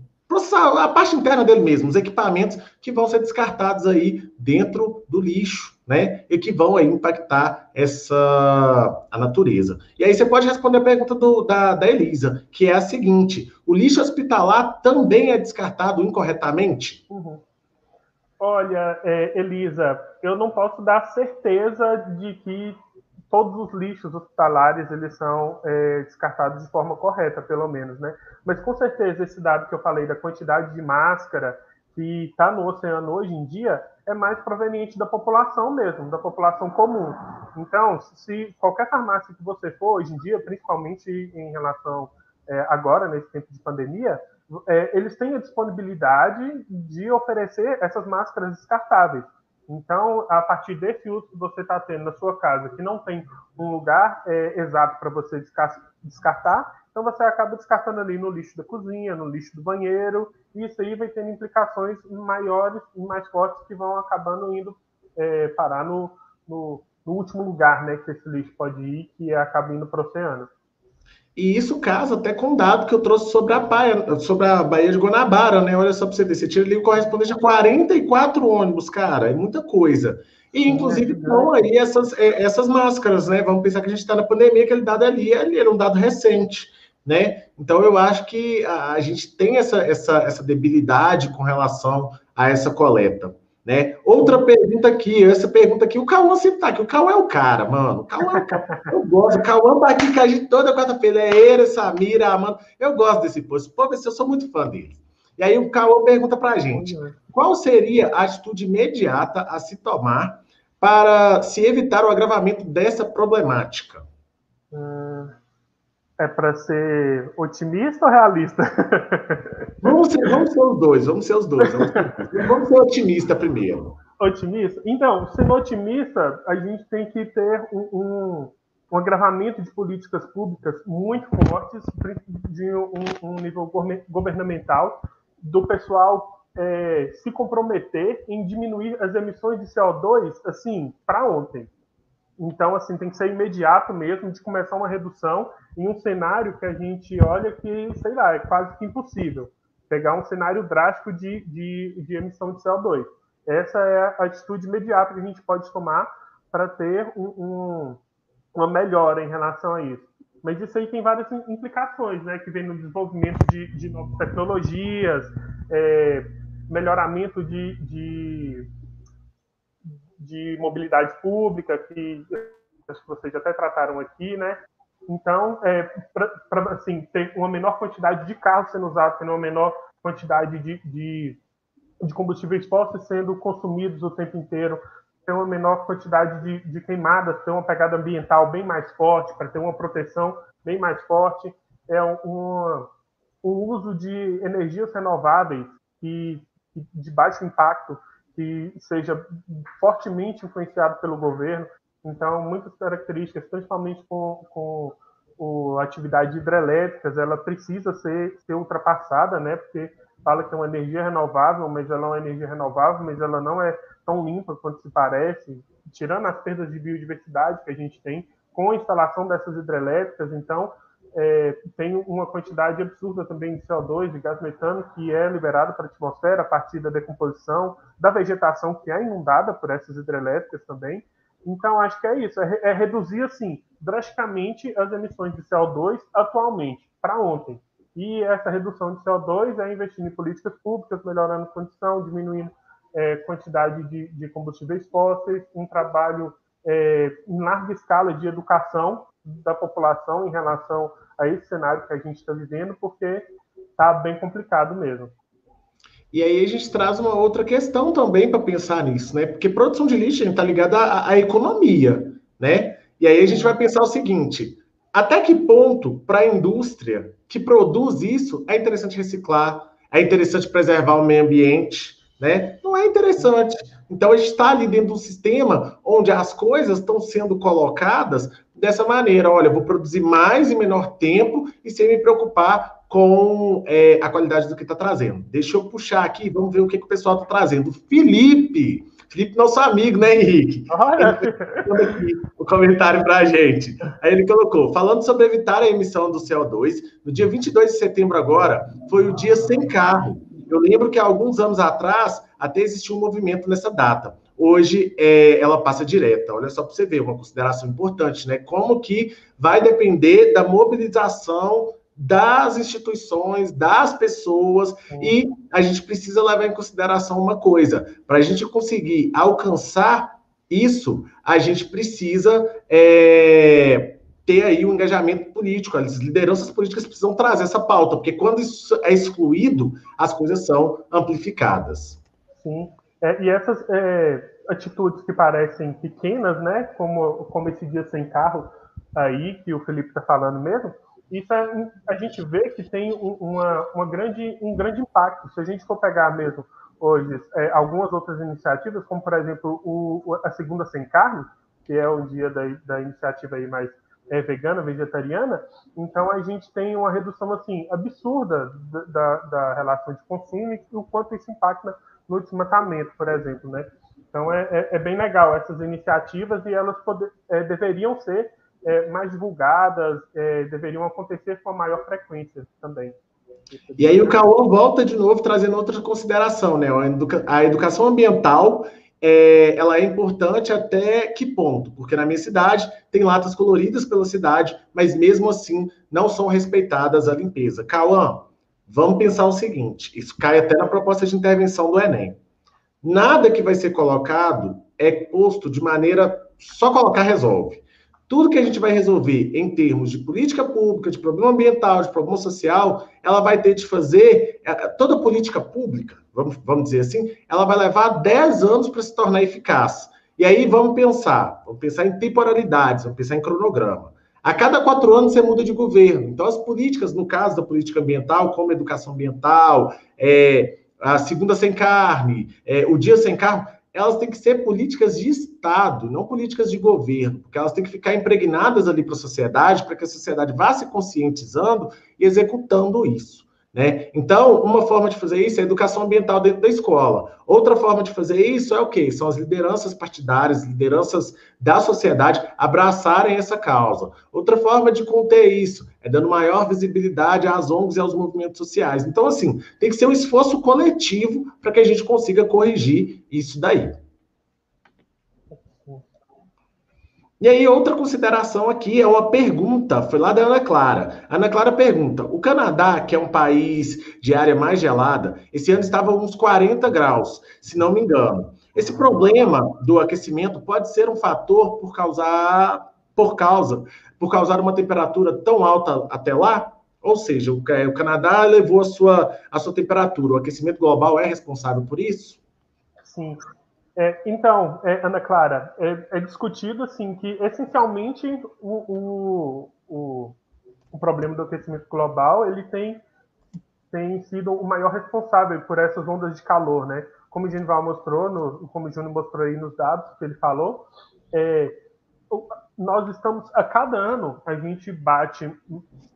a parte interna dele mesmo, os equipamentos que vão ser descartados aí dentro do lixo, né? E que vão aí impactar essa a natureza. E aí você pode responder a pergunta do, da, da Elisa, que é a seguinte: o lixo hospitalar também é descartado incorretamente? Uhum. Olha, é, Elisa, eu não posso dar certeza de que todos os lixos hospitalares eles são é, descartados de forma correta, pelo menos, né? Mas com certeza esse dado que eu falei da quantidade de máscara que está no oceano hoje em dia é mais proveniente da população mesmo, da população comum. Então, se qualquer farmácia que você for hoje em dia, principalmente em relação é, agora nesse tempo de pandemia, é, eles têm a disponibilidade de oferecer essas máscaras descartáveis. Então, a partir desse uso que você está tendo na sua casa, que não tem um lugar é, exato para você descartar, então você acaba descartando ali no lixo da cozinha, no lixo do banheiro, e isso aí vai tendo implicações maiores e mais fortes que vão acabando indo é, parar no, no, no, último lugar né, que esse lixo pode ir, que acaba indo para o oceano. E isso casa até com um dado que eu trouxe sobre a Baía, sobre a Baía de Guanabara, né? Olha só para você ver, você tira ali o correspondente a 44 ônibus, cara, é muita coisa. E, inclusive, estão aí essas, é, essas máscaras, né? Vamos pensar que a gente está na pandemia, aquele dado ali, ali era um dado recente, né? Então, eu acho que a, a gente tem essa, essa, essa debilidade com relação a essa coleta. Né? Outra pergunta aqui, essa pergunta aqui, o Cauã sempre tá aqui, o Cauã é o cara, mano, o Cauã, é eu gosto, o Cauã tá aqui com a gente toda quarta-feira, é ele, Samira, Amanda, eu gosto desse posto, pô, eu sou muito fã dele. E aí o Cauã pergunta pra gente, qual seria a atitude imediata a se tomar para se evitar o agravamento dessa problemática? Hum, é para ser otimista ou realista? Vamos ser, vamos ser os dois, vamos ser os dois. Vamos ser, vamos ser otimista primeiro. Otimista? Então, sendo otimista, a gente tem que ter um, um, um agravamento de políticas públicas muito fortes, de um, um nível governamental, do pessoal é, se comprometer em diminuir as emissões de CO2, assim, para ontem. Então, assim, tem que ser imediato mesmo de começar uma redução em um cenário que a gente olha que, sei lá, é quase que impossível. Pegar um cenário drástico de, de, de emissão de CO2. Essa é a atitude imediata que a gente pode tomar para ter um, um, uma melhora em relação a isso. Mas isso aí tem várias implicações, né? Que vem no desenvolvimento de, de novas tecnologias, é, melhoramento de, de, de, mobilidade pública, que acho que vocês até trataram aqui, né? Então, é, para assim, ter uma menor quantidade de carros sendo usados, tendo uma menor quantidade de, de, de combustíveis fósseis sendo consumidos o tempo inteiro, ter uma menor quantidade de, de queimadas, ter uma pegada ambiental bem mais forte, para ter uma proteção bem mais forte, é um, um uso de energias renováveis e de baixo impacto que seja fortemente influenciado pelo governo. Então, muitas características, principalmente com, com o, atividade hidrelétricas, ela precisa ser, ser ultrapassada, né? Porque fala que é uma energia renovável, mas ela é uma energia renovável, mas ela não é tão limpa quanto se parece, tirando as perdas de biodiversidade que a gente tem com a instalação dessas hidrelétricas. Então, é, tem uma quantidade absurda também de CO2, de gás metano, que é liberado para a atmosfera a partir da decomposição da vegetação que é inundada por essas hidrelétricas também. Então, acho que é isso, é, é reduzir, assim, drasticamente as emissões de CO2 atualmente, para ontem. E essa redução de CO2 é investindo em políticas públicas, melhorando a condição, diminuindo é, quantidade de, de, combustíveis fósseis, um trabalho é, em larga escala de educação da população em relação a esse cenário que a gente está vivendo, porque está bem complicado mesmo. E aí a gente traz uma outra questão também para pensar nisso, né? Porque produção de lixo está ligada à, à economia, né? E aí a gente vai pensar o seguinte: até que ponto, para a indústria que produz isso, é interessante reciclar, é interessante preservar o meio ambiente, né? Não é interessante. Então a gente está ali dentro de um sistema onde as coisas estão sendo colocadas dessa maneira: olha, vou produzir mais em menor tempo e sem me preocupar com é, a qualidade do que está trazendo. Deixa eu puxar aqui, vamos ver o que, que o pessoal está trazendo. Felipe, Felipe, nosso amigo, né, Henrique? Olha! O comentário para a gente. Aí ele colocou: falando sobre evitar a emissão do CO2, no dia 22 de setembro, agora, foi o dia sem carro. Eu lembro que há alguns anos atrás até existiu um movimento nessa data. Hoje é, ela passa direta. Olha só para você ver, uma consideração importante, né? Como que vai depender da mobilização das instituições, das pessoas, e a gente precisa levar em consideração uma coisa: para a gente conseguir alcançar isso, a gente precisa é, ter aí um engajamento político. As lideranças políticas precisam trazer essa pauta, porque quando isso é excluído, as coisas são amplificadas. Sim. É, e essas é, atitudes que parecem pequenas, né, como, como esse dia sem carro aí, que o Felipe está falando mesmo, isso é, a gente vê que tem uma, uma grande, um grande impacto. Se a gente for pegar mesmo hoje é, algumas outras iniciativas, como por exemplo o, a Segunda Sem Carne, que é o dia da, da iniciativa aí mais é, vegana, vegetariana, então a gente tem uma redução assim absurda da, da relação de consumo e o quanto isso impacta no desmatamento, por exemplo, né? Então é, é, é bem legal essas iniciativas e elas poder, é, deveriam ser é, mais divulgadas, é, deveriam acontecer com a maior frequência também. E aí o Cauã volta de novo trazendo outra consideração, né? A educação ambiental é, ela é importante até que ponto? Porque na minha cidade tem latas coloridas pela cidade, mas mesmo assim não são respeitadas a limpeza. Cauã, vamos pensar o seguinte: isso cai até na proposta de intervenção do Enem. Nada que vai ser colocado é posto de maneira só colocar resolve. Tudo que a gente vai resolver em termos de política pública, de problema ambiental, de problema social, ela vai ter de fazer é, toda política pública vamos, vamos dizer assim, ela vai levar 10 anos para se tornar eficaz. E aí vamos pensar, vamos pensar em temporalidades, vamos pensar em cronograma. A cada quatro anos você muda de governo. Então, as políticas, no caso da política ambiental, como educação ambiental, é, a segunda sem carne, é, o dia sem carro, elas têm que ser políticas de Estado, não políticas de governo, porque elas têm que ficar impregnadas ali para a sociedade, para que a sociedade vá se conscientizando e executando isso. Né? Então, uma forma de fazer isso é a educação ambiental dentro da escola. Outra forma de fazer isso é o quê? São as lideranças partidárias, lideranças da sociedade abraçarem essa causa. Outra forma de conter isso é dando maior visibilidade às ONGs e aos movimentos sociais. Então, assim, tem que ser um esforço coletivo para que a gente consiga corrigir isso daí. E aí, outra consideração aqui é uma pergunta, foi lá da Ana Clara. A Ana Clara pergunta: o Canadá, que é um país de área mais gelada, esse ano estava uns 40 graus, se não me engano. Esse problema do aquecimento pode ser um fator por causar, por causa, por causar uma temperatura tão alta até lá? Ou seja, o, o Canadá levou a sua, a sua temperatura. O aquecimento global é responsável por isso? Sim. É, então, é, Ana Clara, é, é, discutido assim que essencialmente o, o, o, o, problema do aquecimento global ele tem, tem sido o maior responsável por essas ondas de calor, né? Como o Genival mostrou, no, como o Júnior mostrou aí nos dados que ele falou, é, nós estamos a cada ano a gente bate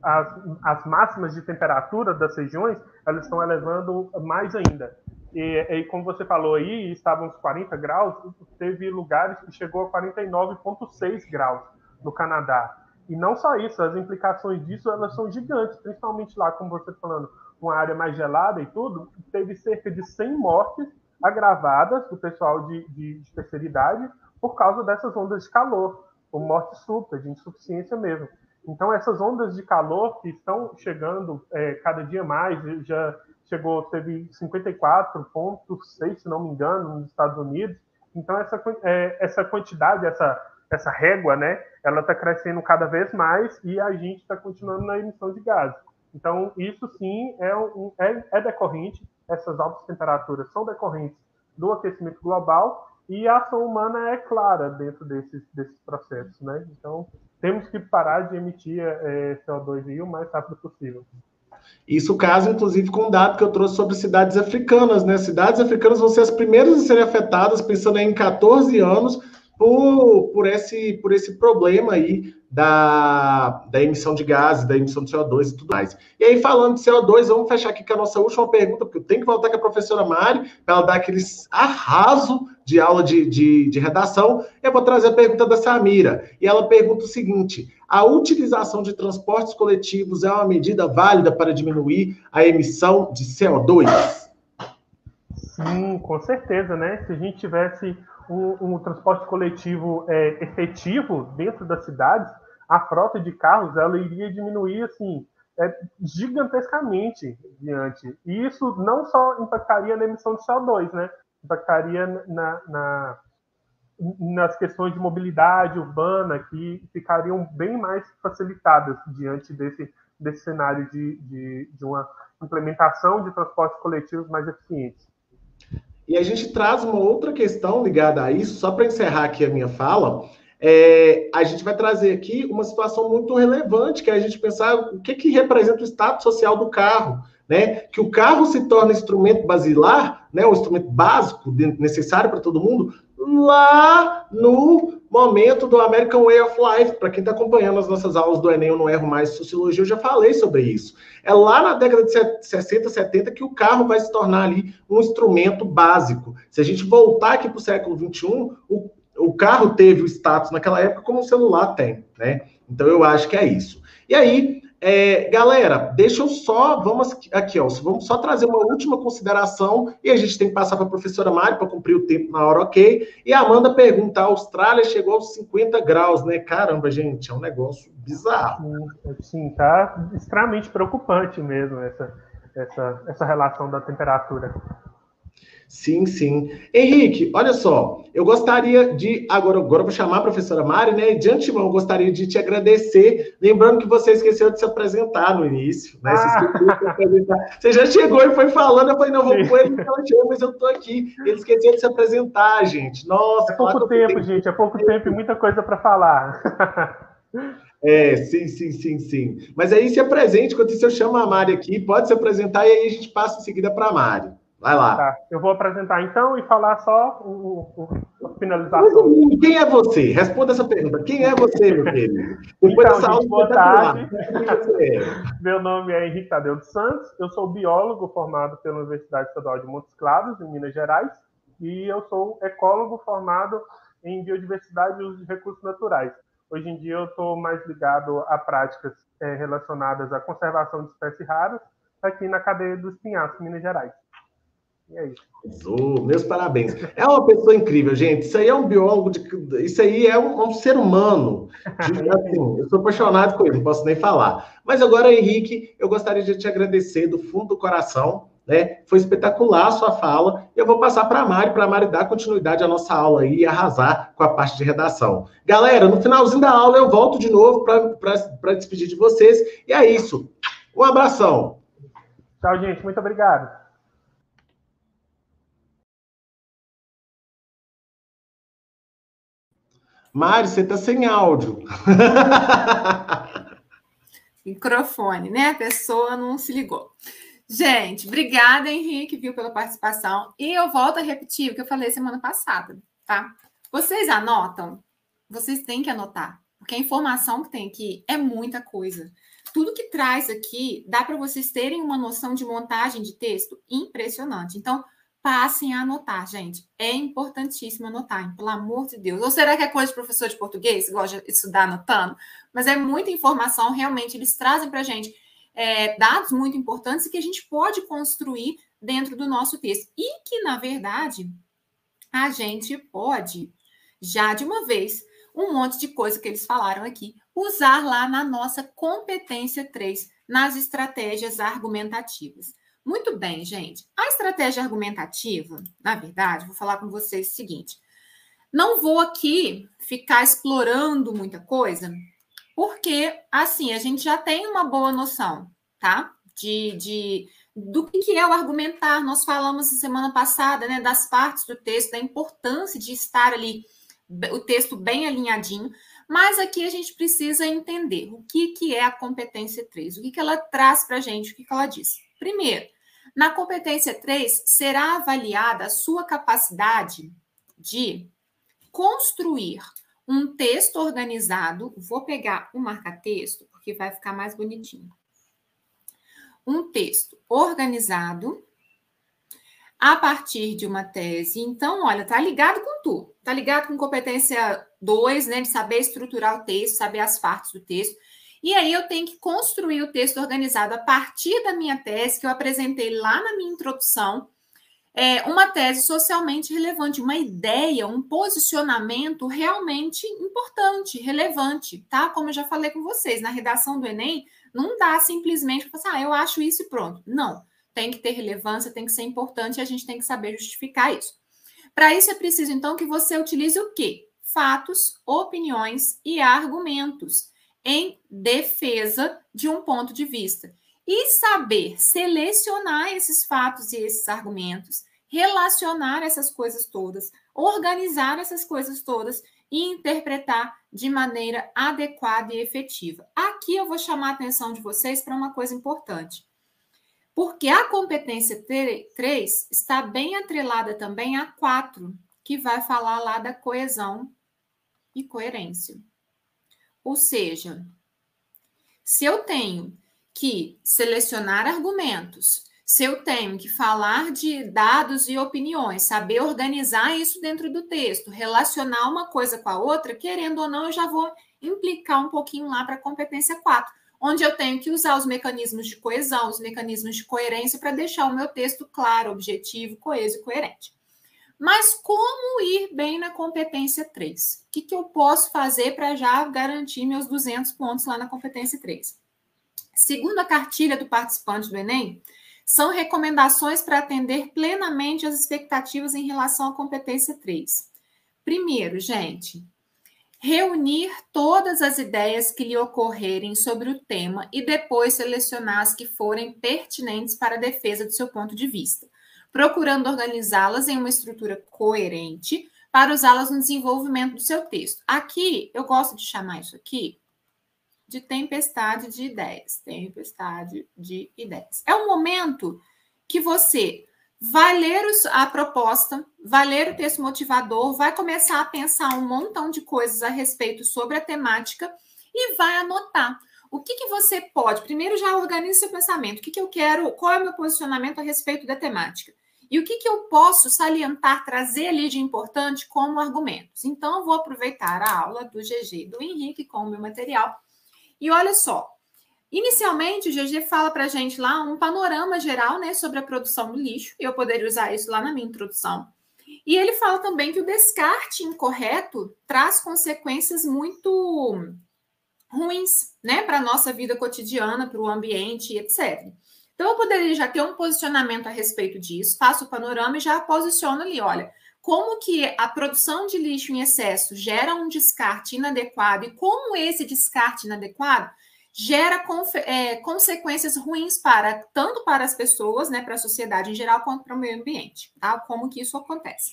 as, as máximas de temperatura das regiões, elas estão elevando mais ainda. E, e, como você falou aí, estavam uns 40 graus, teve lugares que chegou a 49,6 graus no Canadá. E não só isso, as implicações disso elas são gigantes, principalmente lá, como você tá falando, uma área mais gelada e tudo, teve cerca de 100 mortes agravadas do pessoal de, de, terceira idade por causa dessas ondas de calor, ou morte súbita, de insuficiência mesmo. Então, essas ondas de calor que estão chegando é, cada dia mais, já chegou, teve 54,6, se não me engano, nos Estados Unidos. Então, essa, é, essa quantidade, essa, essa régua, né, ela está crescendo cada vez mais e a gente está continuando na emissão de gases. Então, isso sim é, um, é, é decorrente, essas altas temperaturas são decorrentes do aquecimento global e a ação humana é clara dentro desses, desses processos, né? Então, temos que parar de emitir é, CO2 aí o mais rápido possível. Isso casa, inclusive, com um dado que eu trouxe sobre cidades africanas, né? Cidades africanas vão ser as primeiras a serem afetadas, pensando em 14 anos, por, por, esse, por esse problema aí da, da emissão de gases, da emissão de CO2 e tudo mais. E aí, falando de CO2, vamos fechar aqui com a nossa última pergunta, porque eu tenho que voltar com a professora Mari, para ela dar aquele arraso de aula de, de, de redação. Eu vou trazer a pergunta da Samira. E ela pergunta o seguinte: a utilização de transportes coletivos é uma medida válida para diminuir a emissão de CO2? Sim, com certeza, né? Se a gente tivesse um, um transporte coletivo é, efetivo dentro das cidades, a frota de carros ela iria diminuir assim é, gigantescamente diante. E isso não só impactaria na emissão de CO2, né? Impactaria na, na, nas questões de mobilidade urbana que ficariam bem mais facilitadas diante desse, desse cenário de, de, de uma implementação de transportes coletivos mais eficientes. E a gente traz uma outra questão ligada a isso, só para encerrar aqui a minha fala. É, a gente vai trazer aqui uma situação muito relevante, que é a gente pensar o que, que representa o status social do carro. Né? Que o carro se torna instrumento basilar, né? um instrumento básico, necessário para todo mundo, lá no momento do American Way of Life. Para quem está acompanhando as nossas aulas do Enem, eu não erro mais sociologia, eu já falei sobre isso. É lá na década de 60, 70 que o carro vai se tornar ali um instrumento básico. Se a gente voltar aqui para o século 21, o, o carro teve o status naquela época como o celular tem, né? Então eu acho que é isso. E aí, é, galera, deixa eu só, vamos aqui, ó, vamos só trazer uma última consideração e a gente tem que passar para a professora Mari para cumprir o tempo na hora, ok? E a Amanda pergunta: a Austrália chegou aos 50 graus, né? Caramba, gente, é um negócio bizarro. Sim, tá extremamente preocupante mesmo essa, essa, essa relação da temperatura. Sim, sim. Henrique, olha só, eu gostaria de. Agora, agora eu vou chamar a professora Mari, né? De antemão, eu gostaria de te agradecer. Lembrando que você esqueceu de se apresentar no início, né? Você, ah. você já chegou e foi falando, eu falei, não, vou com ele, ela chegou, mas eu tô aqui. Ele esqueceu de se apresentar, gente. Nossa, é pouco tempo, gente, é pouco tempo e muita coisa para falar. É, sim, sim, sim, sim. Mas aí se apresente, enquanto isso eu chamo a Mari aqui, pode se apresentar e aí a gente passa em seguida para a Mari. Vai lá. Tá, eu vou apresentar então e falar só o, o, a finalização. Quem é você? Responda essa pergunta. Quem é você, meu querido? Depois então, dessa gente, boa tarde. Meu nome é Henrique Tadeu dos Santos. Eu sou biólogo formado pela Universidade Estadual de Montes Claros, em Minas Gerais. E eu sou ecólogo formado em biodiversidade e uso de recursos naturais. Hoje em dia eu estou mais ligado a práticas é, relacionadas à conservação de espécies raras aqui na cadeia dos Pinhais, Minas Gerais. É isso. Oh, meus parabéns. É uma pessoa incrível, gente. Isso aí é um biólogo, de, isso aí é um, um ser humano. Assim, eu sou apaixonado com ele, não posso nem falar. Mas agora, Henrique, eu gostaria de te agradecer do fundo do coração. Né? Foi espetacular a sua fala. Eu vou passar para a Mari, para a Mari dar continuidade à nossa aula aí e arrasar com a parte de redação. Galera, no finalzinho da aula eu volto de novo para despedir de vocês. E é isso. Um abração. Tchau, gente. Muito obrigado. Mari, você está sem áudio. Microfone, né? A pessoa não se ligou. Gente, obrigada, Henrique, viu, pela participação. E eu volto a repetir o que eu falei semana passada, tá? Vocês anotam? Vocês têm que anotar, porque a informação que tem aqui é muita coisa. Tudo que traz aqui dá para vocês terem uma noção de montagem de texto impressionante. Então, passem a anotar, gente. É importantíssimo anotar, hein? pelo amor de Deus. Ou será que é coisa de professor de português gosta de estudar anotando? Mas é muita informação, realmente, eles trazem para a gente é, dados muito importantes que a gente pode construir dentro do nosso texto. E que, na verdade, a gente pode, já de uma vez, um monte de coisa que eles falaram aqui, usar lá na nossa competência 3, nas estratégias argumentativas. Muito bem, gente. A estratégia argumentativa, na verdade, vou falar com vocês o seguinte: não vou aqui ficar explorando muita coisa, porque assim a gente já tem uma boa noção, tá? De, de do que é o argumentar. Nós falamos na semana passada, né, das partes do texto, da importância de estar ali o texto bem alinhadinho, mas aqui a gente precisa entender o que, que é a competência 3, o que, que ela traz para a gente, o que, que ela diz. Primeiro, na competência 3, será avaliada a sua capacidade de construir um texto organizado. Vou pegar o marca-texto, porque vai ficar mais bonitinho. Um texto organizado a partir de uma tese. Então, olha, tá ligado com tudo. Tá ligado com competência 2, né, de saber estruturar o texto, saber as partes do texto. E aí eu tenho que construir o texto organizado a partir da minha tese, que eu apresentei lá na minha introdução, é uma tese socialmente relevante, uma ideia, um posicionamento realmente importante, relevante, tá? Como eu já falei com vocês, na redação do Enem, não dá simplesmente para assim, ah, eu acho isso e pronto. Não, tem que ter relevância, tem que ser importante e a gente tem que saber justificar isso. Para isso é preciso, então, que você utilize o quê? Fatos, opiniões e argumentos em defesa de um ponto de vista. E saber selecionar esses fatos e esses argumentos, relacionar essas coisas todas, organizar essas coisas todas e interpretar de maneira adequada e efetiva. Aqui eu vou chamar a atenção de vocês para uma coisa importante. Porque a competência 3 está bem atrelada também a 4, que vai falar lá da coesão e coerência. Ou seja, se eu tenho que selecionar argumentos, se eu tenho que falar de dados e opiniões, saber organizar isso dentro do texto, relacionar uma coisa com a outra, querendo ou não, eu já vou implicar um pouquinho lá para a competência 4, onde eu tenho que usar os mecanismos de coesão, os mecanismos de coerência para deixar o meu texto claro, objetivo, coeso e coerente. Mas como ir bem na competência 3? O que, que eu posso fazer para já garantir meus 200 pontos lá na competência 3? Segundo a cartilha do participante do Enem, são recomendações para atender plenamente as expectativas em relação à competência 3. Primeiro, gente, reunir todas as ideias que lhe ocorrerem sobre o tema e depois selecionar as que forem pertinentes para a defesa do seu ponto de vista procurando organizá-las em uma estrutura coerente para usá-las no desenvolvimento do seu texto. Aqui, eu gosto de chamar isso aqui de tempestade de ideias. Tempestade de ideias. É o momento que você vai ler a proposta, vai ler o texto motivador, vai começar a pensar um montão de coisas a respeito sobre a temática e vai anotar. O que, que você pode? Primeiro, já organize seu pensamento. O que, que eu quero? Qual é o meu posicionamento a respeito da temática? E o que, que eu posso salientar, trazer ali de importante como argumentos? Então, eu vou aproveitar a aula do GG do Henrique com o meu material. E olha só, inicialmente o GG fala para a gente lá um panorama geral né, sobre a produção do lixo. Eu poderia usar isso lá na minha introdução. E ele fala também que o descarte incorreto traz consequências muito ruins né, para a nossa vida cotidiana, para o ambiente, etc. Então, eu poderia já ter um posicionamento a respeito disso, faço o panorama e já posiciono ali, olha, como que a produção de lixo em excesso gera um descarte inadequado e como esse descarte inadequado gera é, consequências ruins para tanto para as pessoas, né, para a sociedade em geral, quanto para o meio ambiente, tá? Como que isso acontece?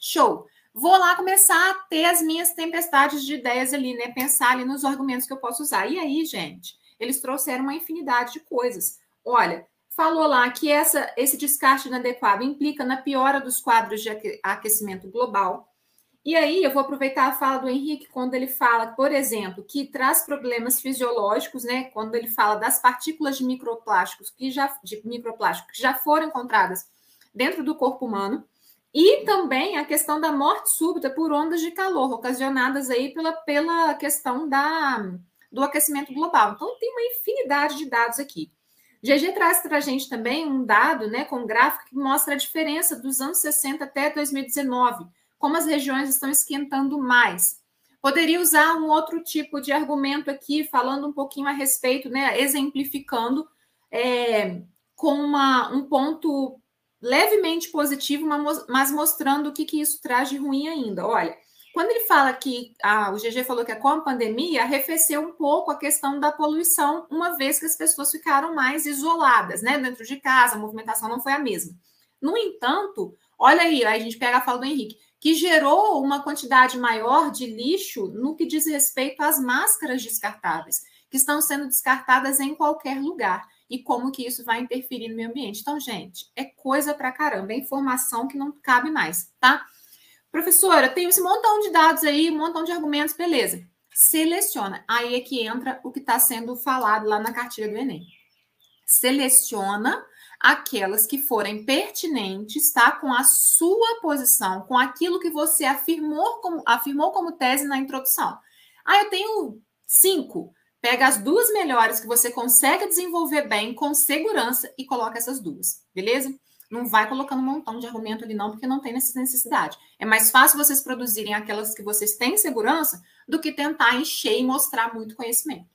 Show. Vou lá começar a ter as minhas tempestades de ideias ali, né? Pensar ali nos argumentos que eu posso usar. E aí, gente, eles trouxeram uma infinidade de coisas. Olha, falou lá que essa, esse descarte inadequado implica na piora dos quadros de aquecimento global. E aí eu vou aproveitar a fala do Henrique quando ele fala, por exemplo, que traz problemas fisiológicos, né? Quando ele fala das partículas de microplásticos que já de microplástico que já foram encontradas dentro do corpo humano. E também a questão da morte súbita por ondas de calor ocasionadas aí pela, pela questão da, do aquecimento global. Então tem uma infinidade de dados aqui. GG traz para a gente também um dado, né, com gráfico que mostra a diferença dos anos 60 até 2019, como as regiões estão esquentando mais. Poderia usar um outro tipo de argumento aqui, falando um pouquinho a respeito, né, exemplificando é, com uma, um ponto levemente positivo, mas mostrando o que, que isso traz de ruim ainda. Olha, quando ele fala que ah, o GG falou que com a pandemia arrefeceu um pouco a questão da poluição, uma vez que as pessoas ficaram mais isoladas, né? Dentro de casa, a movimentação não foi a mesma. No entanto, olha aí, aí a gente pega a fala do Henrique, que gerou uma quantidade maior de lixo no que diz respeito às máscaras descartáveis, que estão sendo descartadas em qualquer lugar. E como que isso vai interferir no meio ambiente. Então, gente, é coisa pra caramba, é informação que não cabe mais, tá? Professora, tem esse montão de dados aí, um montão de argumentos, beleza. Seleciona. Aí é que entra o que está sendo falado lá na cartilha do Enem. Seleciona aquelas que forem pertinentes, tá? Com a sua posição, com aquilo que você afirmou como, afirmou como tese na introdução. Ah, eu tenho cinco. Pega as duas melhores que você consegue desenvolver bem, com segurança, e coloca essas duas, beleza? Não vai colocando um montão de argumento ali, não, porque não tem necessidade. É mais fácil vocês produzirem aquelas que vocês têm segurança do que tentar encher e mostrar muito conhecimento.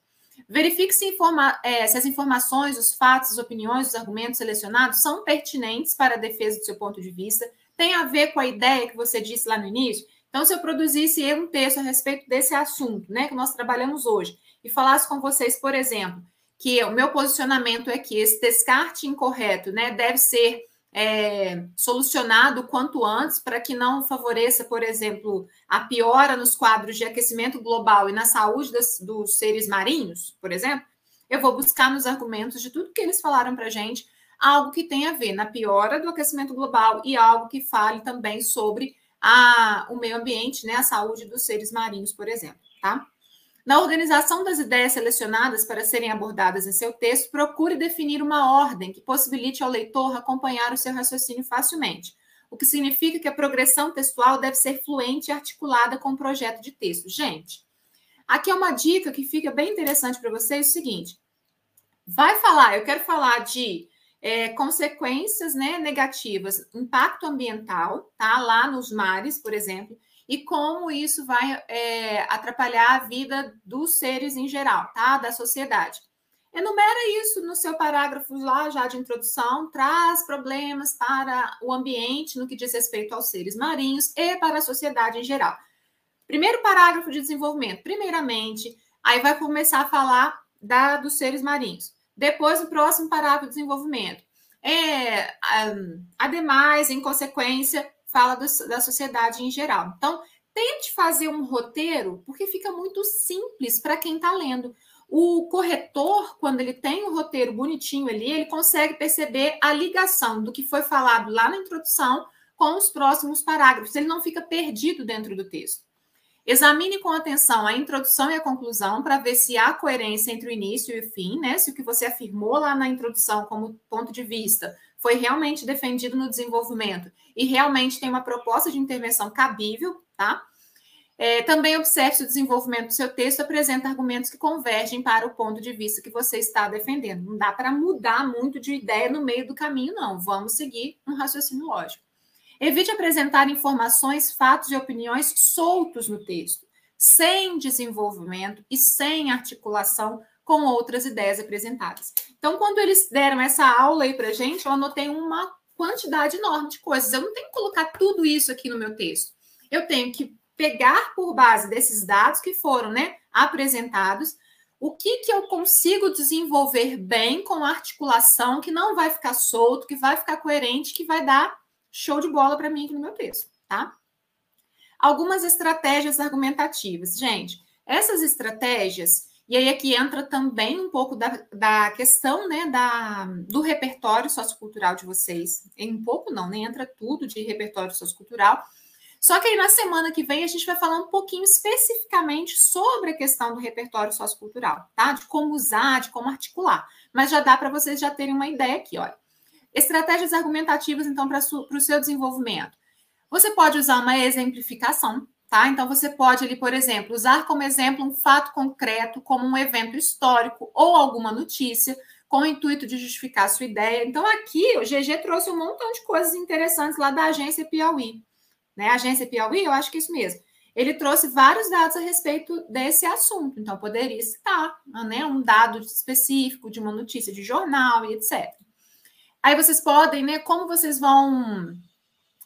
Verifique se, informa, é, se as informações, os fatos, as opiniões, os argumentos selecionados são pertinentes para a defesa do seu ponto de vista, tem a ver com a ideia que você disse lá no início. Então, se eu produzisse um texto a respeito desse assunto, né, que nós trabalhamos hoje, e falasse com vocês, por exemplo, que o meu posicionamento é que esse descarte incorreto, né, deve ser é, solucionado quanto antes para que não favoreça, por exemplo, a piora nos quadros de aquecimento global e na saúde das, dos seres marinhos, por exemplo, eu vou buscar nos argumentos de tudo que eles falaram para a gente algo que tenha a ver na piora do aquecimento global e algo que fale também sobre a, o meio ambiente, né, a saúde dos seres marinhos, por exemplo, tá? Na organização das ideias selecionadas para serem abordadas em seu texto, procure definir uma ordem que possibilite ao leitor acompanhar o seu raciocínio facilmente, o que significa que a progressão textual deve ser fluente e articulada com o projeto de texto. Gente, aqui é uma dica que fica bem interessante para vocês: o seguinte, vai falar, eu quero falar de é, consequências né, negativas, impacto ambiental, tá? Lá nos mares, por exemplo e como isso vai é, atrapalhar a vida dos seres em geral, tá? Da sociedade. Enumera isso no seu parágrafo lá já de introdução, traz problemas para o ambiente no que diz respeito aos seres marinhos e para a sociedade em geral. Primeiro parágrafo de desenvolvimento, primeiramente, aí vai começar a falar da, dos seres marinhos. Depois, o próximo parágrafo de desenvolvimento. É, ademais, em consequência, fala do, da sociedade em geral. Então, tente fazer um roteiro, porque fica muito simples para quem está lendo. o corretor, quando ele tem o roteiro bonitinho ali, ele consegue perceber a ligação do que foi falado lá na introdução com os próximos parágrafos. Ele não fica perdido dentro do texto. Examine com atenção a introdução e a conclusão para ver se há coerência entre o início e o fim, né? Se o que você afirmou lá na introdução como ponto de vista foi realmente defendido no desenvolvimento e realmente tem uma proposta de intervenção cabível, tá? É, também observe se o desenvolvimento do seu texto apresenta argumentos que convergem para o ponto de vista que você está defendendo. Não dá para mudar muito de ideia no meio do caminho, não. Vamos seguir um raciocínio lógico. Evite apresentar informações, fatos e opiniões soltos no texto, sem desenvolvimento e sem articulação com outras ideias apresentadas. Então, quando eles deram essa aula aí para gente, eu anotei uma quantidade enorme de coisas. Eu não tenho que colocar tudo isso aqui no meu texto. Eu tenho que pegar por base desses dados que foram né, apresentados, o que, que eu consigo desenvolver bem com articulação que não vai ficar solto, que vai ficar coerente, que vai dar show de bola para mim aqui no meu texto, tá? Algumas estratégias argumentativas. Gente, essas estratégias, e aí aqui entra também um pouco da, da questão né, da, do repertório sociocultural de vocês. Em um pouco não, nem entra tudo de repertório sociocultural, só que aí na semana que vem a gente vai falar um pouquinho especificamente sobre a questão do repertório sociocultural, tá? De como usar, de como articular. Mas já dá para vocês já terem uma ideia aqui, olha. Estratégias argumentativas, então, para o seu desenvolvimento. Você pode usar uma exemplificação, tá? Então, você pode ali, por exemplo, usar como exemplo um fato concreto, como um evento histórico ou alguma notícia, com o intuito de justificar sua ideia. Então, aqui o GG trouxe um montão de coisas interessantes lá da agência Piauí né? Agência Piauí, eu acho que é isso mesmo. Ele trouxe vários dados a respeito desse assunto, então poderia citar né, um dado específico de uma notícia de jornal e etc. Aí vocês podem, né? Como vocês vão.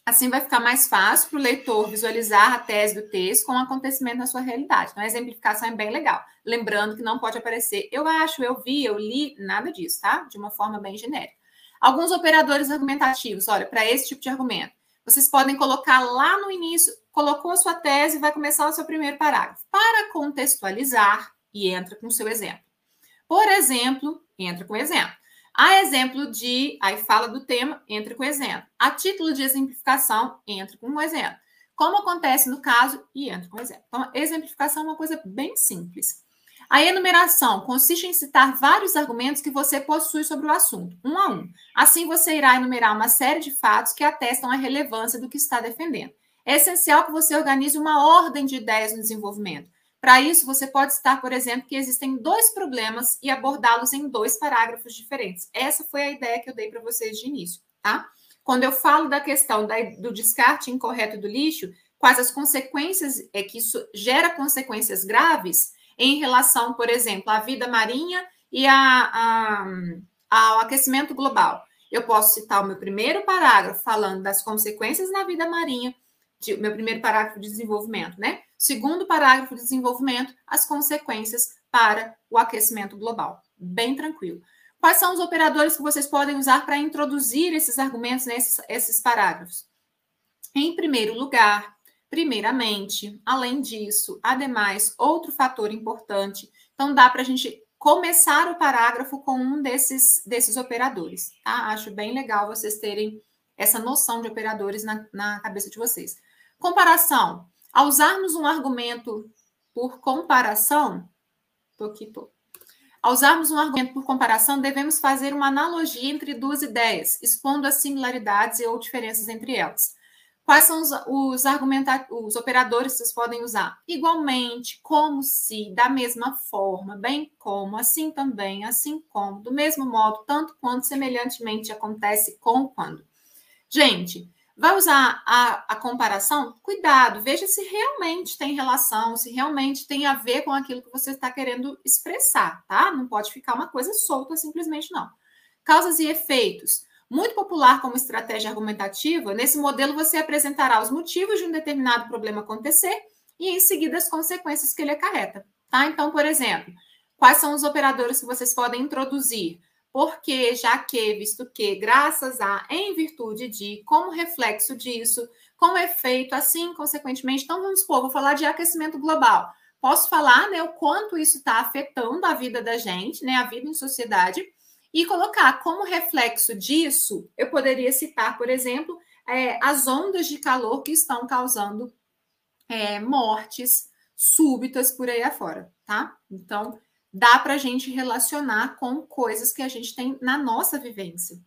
Assim vai ficar mais fácil para o leitor visualizar a tese do texto com o acontecimento na sua realidade. Então, a exemplificação é bem legal. Lembrando que não pode aparecer eu acho, eu vi, eu li, nada disso, tá? De uma forma bem genérica. Alguns operadores argumentativos, olha, para esse tipo de argumento. Vocês podem colocar lá no início, colocou a sua tese, vai começar o seu primeiro parágrafo. Para contextualizar, e entra com o seu exemplo. Por exemplo, entra com exemplo. A exemplo de, aí fala do tema, entra com exemplo. A título de exemplificação, entra com um exemplo. Como acontece no caso, e entra com exemplo. Então, exemplificação é uma coisa bem simples. A enumeração consiste em citar vários argumentos que você possui sobre o assunto, um a um. Assim, você irá enumerar uma série de fatos que atestam a relevância do que está defendendo. É essencial que você organize uma ordem de ideias no desenvolvimento. Para isso, você pode citar, por exemplo, que existem dois problemas e abordá-los em dois parágrafos diferentes. Essa foi a ideia que eu dei para vocês de início, tá? Quando eu falo da questão da, do descarte incorreto do lixo, quais as consequências é que isso gera consequências graves, em relação, por exemplo, à vida marinha e a, a, ao aquecimento global. Eu posso citar o meu primeiro parágrafo falando das consequências na vida marinha, de, meu primeiro parágrafo de desenvolvimento, né? Segundo parágrafo de desenvolvimento, as consequências para o aquecimento global. Bem tranquilo. Quais são os operadores que vocês podem usar para introduzir esses argumentos nesses esses parágrafos? Em primeiro lugar, Primeiramente, além disso, ademais, outro fator importante. Então, dá para a gente começar o parágrafo com um desses, desses operadores, tá? Acho bem legal vocês terem essa noção de operadores na, na cabeça de vocês. Comparação. Ao usarmos um argumento por comparação, tô aqui, tô. Ao usarmos um argumento por comparação, devemos fazer uma analogia entre duas ideias, expondo as similaridades e ou diferenças entre elas. Quais são os, os, os operadores que vocês podem usar? Igualmente, como se, da mesma forma, bem como, assim também, assim como, do mesmo modo, tanto quanto, semelhantemente acontece com quando. Gente, vai usar a, a comparação? Cuidado, veja se realmente tem relação, se realmente tem a ver com aquilo que você está querendo expressar, tá? Não pode ficar uma coisa solta simplesmente, não. Causas e efeitos. Muito popular como estratégia argumentativa, nesse modelo você apresentará os motivos de um determinado problema acontecer e em seguida as consequências que ele acarreta. Tá? Então, por exemplo, quais são os operadores que vocês podem introduzir? Porque, já que, visto que, graças a, em virtude de, como reflexo disso, como efeito, assim, consequentemente. Então, vamos supor, vou falar de aquecimento global. posso falar né, o quanto isso está afetando a vida da gente, né, a vida em sociedade, e colocar como reflexo disso, eu poderia citar, por exemplo, é, as ondas de calor que estão causando é, mortes súbitas por aí afora, tá? Então, dá para a gente relacionar com coisas que a gente tem na nossa vivência.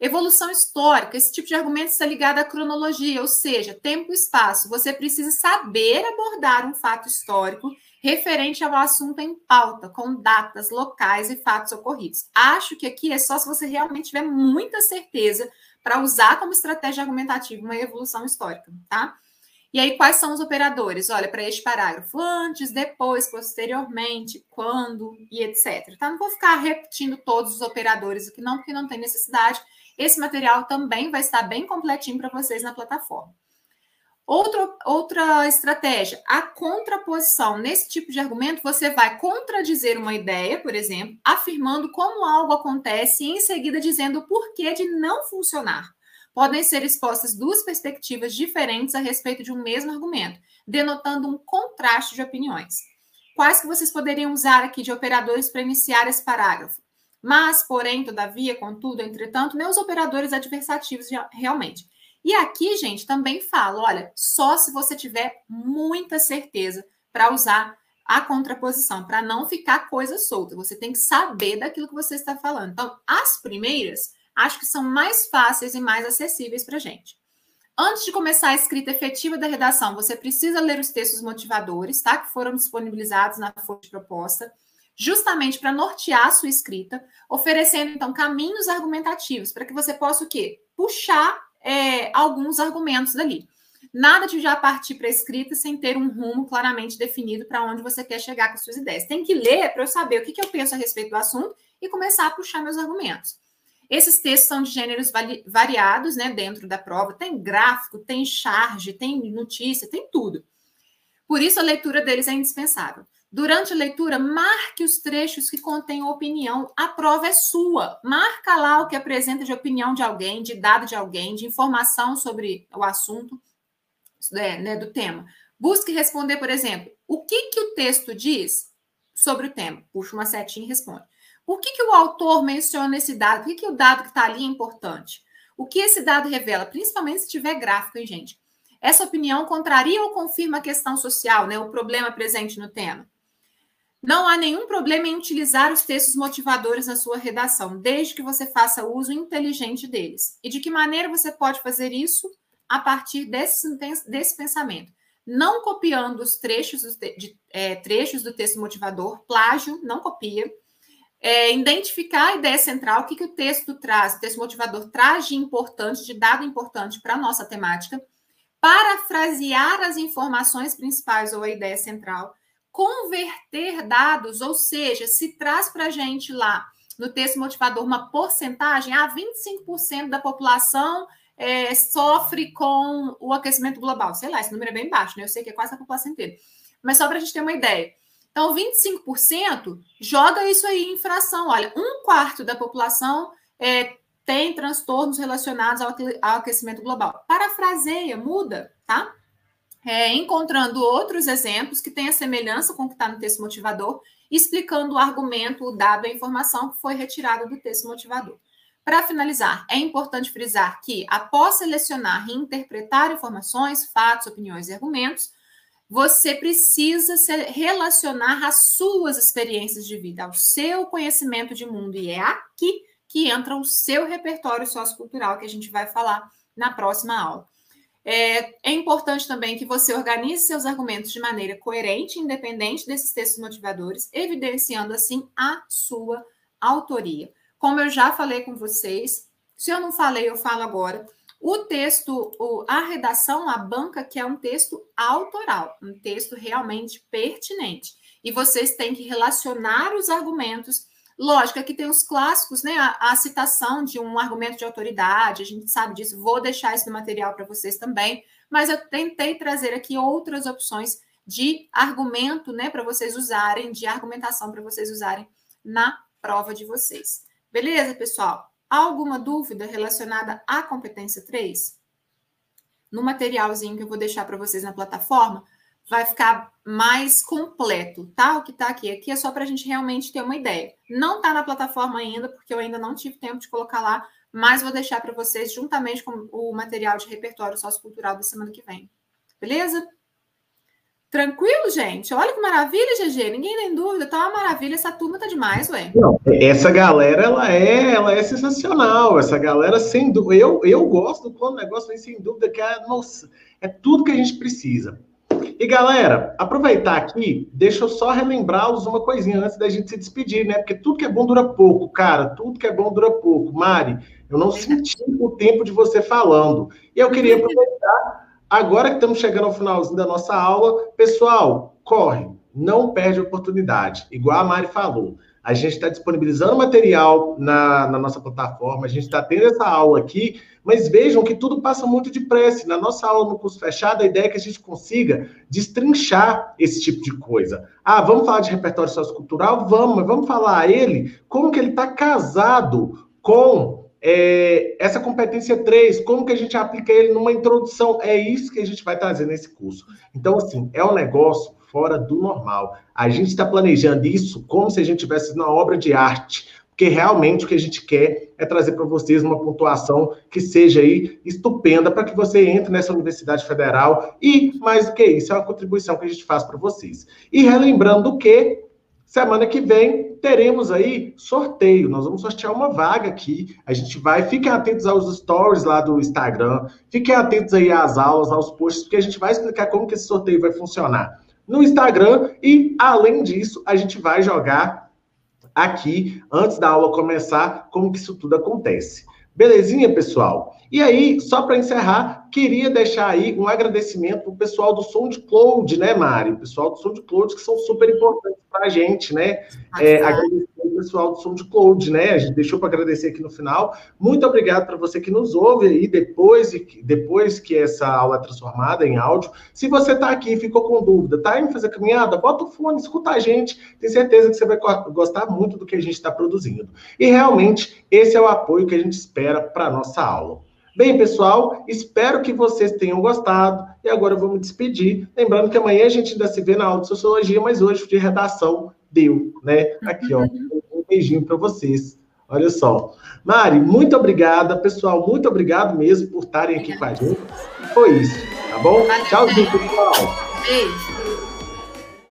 Evolução histórica, esse tipo de argumento está ligado à cronologia, ou seja, tempo e espaço. Você precisa saber abordar um fato histórico referente ao assunto em pauta, com datas, locais e fatos ocorridos. Acho que aqui é só se você realmente tiver muita certeza para usar como estratégia argumentativa uma evolução histórica, tá? E aí, quais são os operadores? Olha, para este parágrafo, antes, depois, posteriormente, quando e etc. Tá? Não vou ficar repetindo todos os operadores aqui, não, porque não tem necessidade. Esse material também vai estar bem completinho para vocês na plataforma. Outra, outra estratégia, a contraposição. Nesse tipo de argumento, você vai contradizer uma ideia, por exemplo, afirmando como algo acontece e em seguida dizendo o porquê de não funcionar. Podem ser expostas duas perspectivas diferentes a respeito de um mesmo argumento, denotando um contraste de opiniões. Quais que vocês poderiam usar aqui de operadores para iniciar esse parágrafo? Mas, porém, todavia, contudo, entretanto, nem os operadores adversativos realmente. E aqui, gente, também falo, olha, só se você tiver muita certeza para usar a contraposição, para não ficar coisa solta. Você tem que saber daquilo que você está falando. Então, as primeiras, acho que são mais fáceis e mais acessíveis para a gente. Antes de começar a escrita efetiva da redação, você precisa ler os textos motivadores, tá? Que foram disponibilizados na folha de proposta justamente para nortear a sua escrita, oferecendo então caminhos argumentativos para que você possa o quê? Puxar é, alguns argumentos dali. Nada de já partir para a escrita sem ter um rumo claramente definido para onde você quer chegar com suas ideias. Tem que ler para eu saber o que, que eu penso a respeito do assunto e começar a puxar meus argumentos. Esses textos são de gêneros variados, né, dentro da prova. Tem gráfico, tem charge, tem notícia, tem tudo. Por isso a leitura deles é indispensável. Durante a leitura, marque os trechos que contêm opinião. A prova é sua. Marca lá o que apresenta de opinião de alguém, de dado de alguém, de informação sobre o assunto é, né, do tema. Busque responder, por exemplo, o que, que o texto diz sobre o tema. Puxa uma setinha e responde. Por que, que o autor menciona esse dado? Por que, que o dado que está ali é importante? O que esse dado revela? Principalmente se tiver gráfico, hein, gente? Essa opinião contraria ou confirma a questão social, né, o problema presente no tema? Não há nenhum problema em utilizar os textos motivadores na sua redação, desde que você faça uso inteligente deles. E de que maneira você pode fazer isso? A partir desse, desse pensamento. Não copiando os trechos, de, é, trechos do texto motivador, plágio, não copia. É, identificar a ideia central, o que, que o texto traz, o texto motivador traz de importante, de dado importante para a nossa temática. Parafrasear as informações principais ou a ideia central converter dados, ou seja, se traz para a gente lá no texto motivador uma porcentagem, ah, 25% da população é, sofre com o aquecimento global. Sei lá, esse número é bem baixo, né? Eu sei que é quase a população inteira. Mas só para a gente ter uma ideia. Então, 25% joga isso aí em fração. Olha, um quarto da população é, tem transtornos relacionados ao, ao aquecimento global. Parafraseia, muda, tá? é, encontrando outros exemplos que tenham semelhança com o que está no texto motivador, explicando o argumento, o dado, a informação que foi retirada do texto motivador. Para finalizar, é importante frisar que, após selecionar e interpretar informações, fatos, opiniões e argumentos, você precisa se relacionar às suas experiências de vida, ao seu conhecimento de mundo. E é aqui que entra o seu repertório sociocultural, que a gente vai falar na próxima aula. É, é, importante também que você organize seus argumentos de maneira coerente, independente desses textos motivadores, evidenciando assim a sua autoria. Como eu já falei com vocês, se eu não falei, eu falo agora. O texto, a redação, a banca, que é um texto autoral, um texto realmente pertinente. E vocês têm que relacionar os argumentos Lógico, aqui tem os clássicos, né? A, a, citação de um argumento de autoridade, a gente sabe disso, vou deixar no material para vocês também, mas eu tentei trazer aqui outras opções de argumento, né, para vocês usarem, de argumentação para vocês usarem na prova de vocês. Beleza, pessoal? Alguma dúvida relacionada à competência 3? No materialzinho que eu vou deixar para vocês na plataforma, vai ficar mais completo, tá? O que está aqui. Aqui é só para a gente realmente ter uma ideia. Não está na plataforma ainda, porque eu ainda não tive tempo de colocar lá, mas vou deixar para vocês juntamente com o material de repertório sociocultural da semana que vem. Beleza? Tranquilo, gente? Olha que maravilha, GG. Ninguém tem dúvida. Tá uma maravilha. Essa turma tá demais, ué. Não, essa galera, ela é, ela é sensacional. Essa galera, sem dúvida. Eu, eu gosto do plano negócio, mas sem dúvida que é, nossa, é tudo que a gente precisa. E galera, aproveitar aqui, deixa eu só relembrar-los uma coisinha antes da gente se despedir, né? Porque tudo que é bom dura pouco, cara. Tudo que é bom dura pouco. Mari, eu não senti o tempo de você falando. E eu queria aproveitar, agora que estamos chegando ao finalzinho da nossa aula, pessoal, corre, não perde a oportunidade. Igual a Mari falou. A gente está disponibilizando material na, na nossa plataforma, a gente está tendo essa aula aqui, mas vejam que tudo passa muito depressa. Na nossa aula no curso fechado, a ideia é que a gente consiga destrinchar esse tipo de coisa. Ah, vamos falar de repertório sociocultural? Vamos, mas vamos falar a ele como que ele está casado com é, essa competência 3, como que a gente aplica ele numa introdução. É isso que a gente vai trazer nesse curso. Então, assim, é um negócio fora do normal. A gente está planejando isso como se a gente tivesse uma obra de arte, porque realmente o que a gente quer é trazer para vocês uma pontuação que seja aí estupenda para que você entre nessa Universidade Federal e, mais do que isso, é uma contribuição que a gente faz para vocês. E relembrando que semana que vem teremos aí sorteio. Nós vamos sortear uma vaga aqui. A gente vai, fiquem atentos aos stories lá do Instagram, fiquem atentos aí às aulas, aos posts, porque a gente vai explicar como que esse sorteio vai funcionar no Instagram e, além disso, a gente vai jogar aqui, antes da aula começar, como que isso tudo acontece. Belezinha, pessoal? E aí, só para encerrar, queria deixar aí um agradecimento para o pessoal do SoundCloud, né, Mari? O pessoal do SoundCloud que são super importantes para a gente, né? É, agradecer pessoal do SoundCloud, né? A gente deixou para agradecer aqui no final. Muito obrigado para você que nos ouve aí depois, depois que essa aula é transformada em áudio. Se você está aqui e ficou com dúvida, tá indo fazer caminhada, bota o fone, escuta a gente. Tenho certeza que você vai gostar muito do que a gente está produzindo. E realmente, esse é o apoio que a gente espera para a nossa aula. Bem, pessoal, espero que vocês tenham gostado. E agora eu vou me despedir. Lembrando que amanhã a gente ainda se vê na aula de sociologia, mas hoje de redação deu, né? Aqui, ó. Beijinho para vocês. Olha só. Mari, muito obrigada, pessoal. Muito obrigado mesmo por estarem aqui com a gente. Foi isso, tá bom? Tchauzinho, pessoal. Beijo.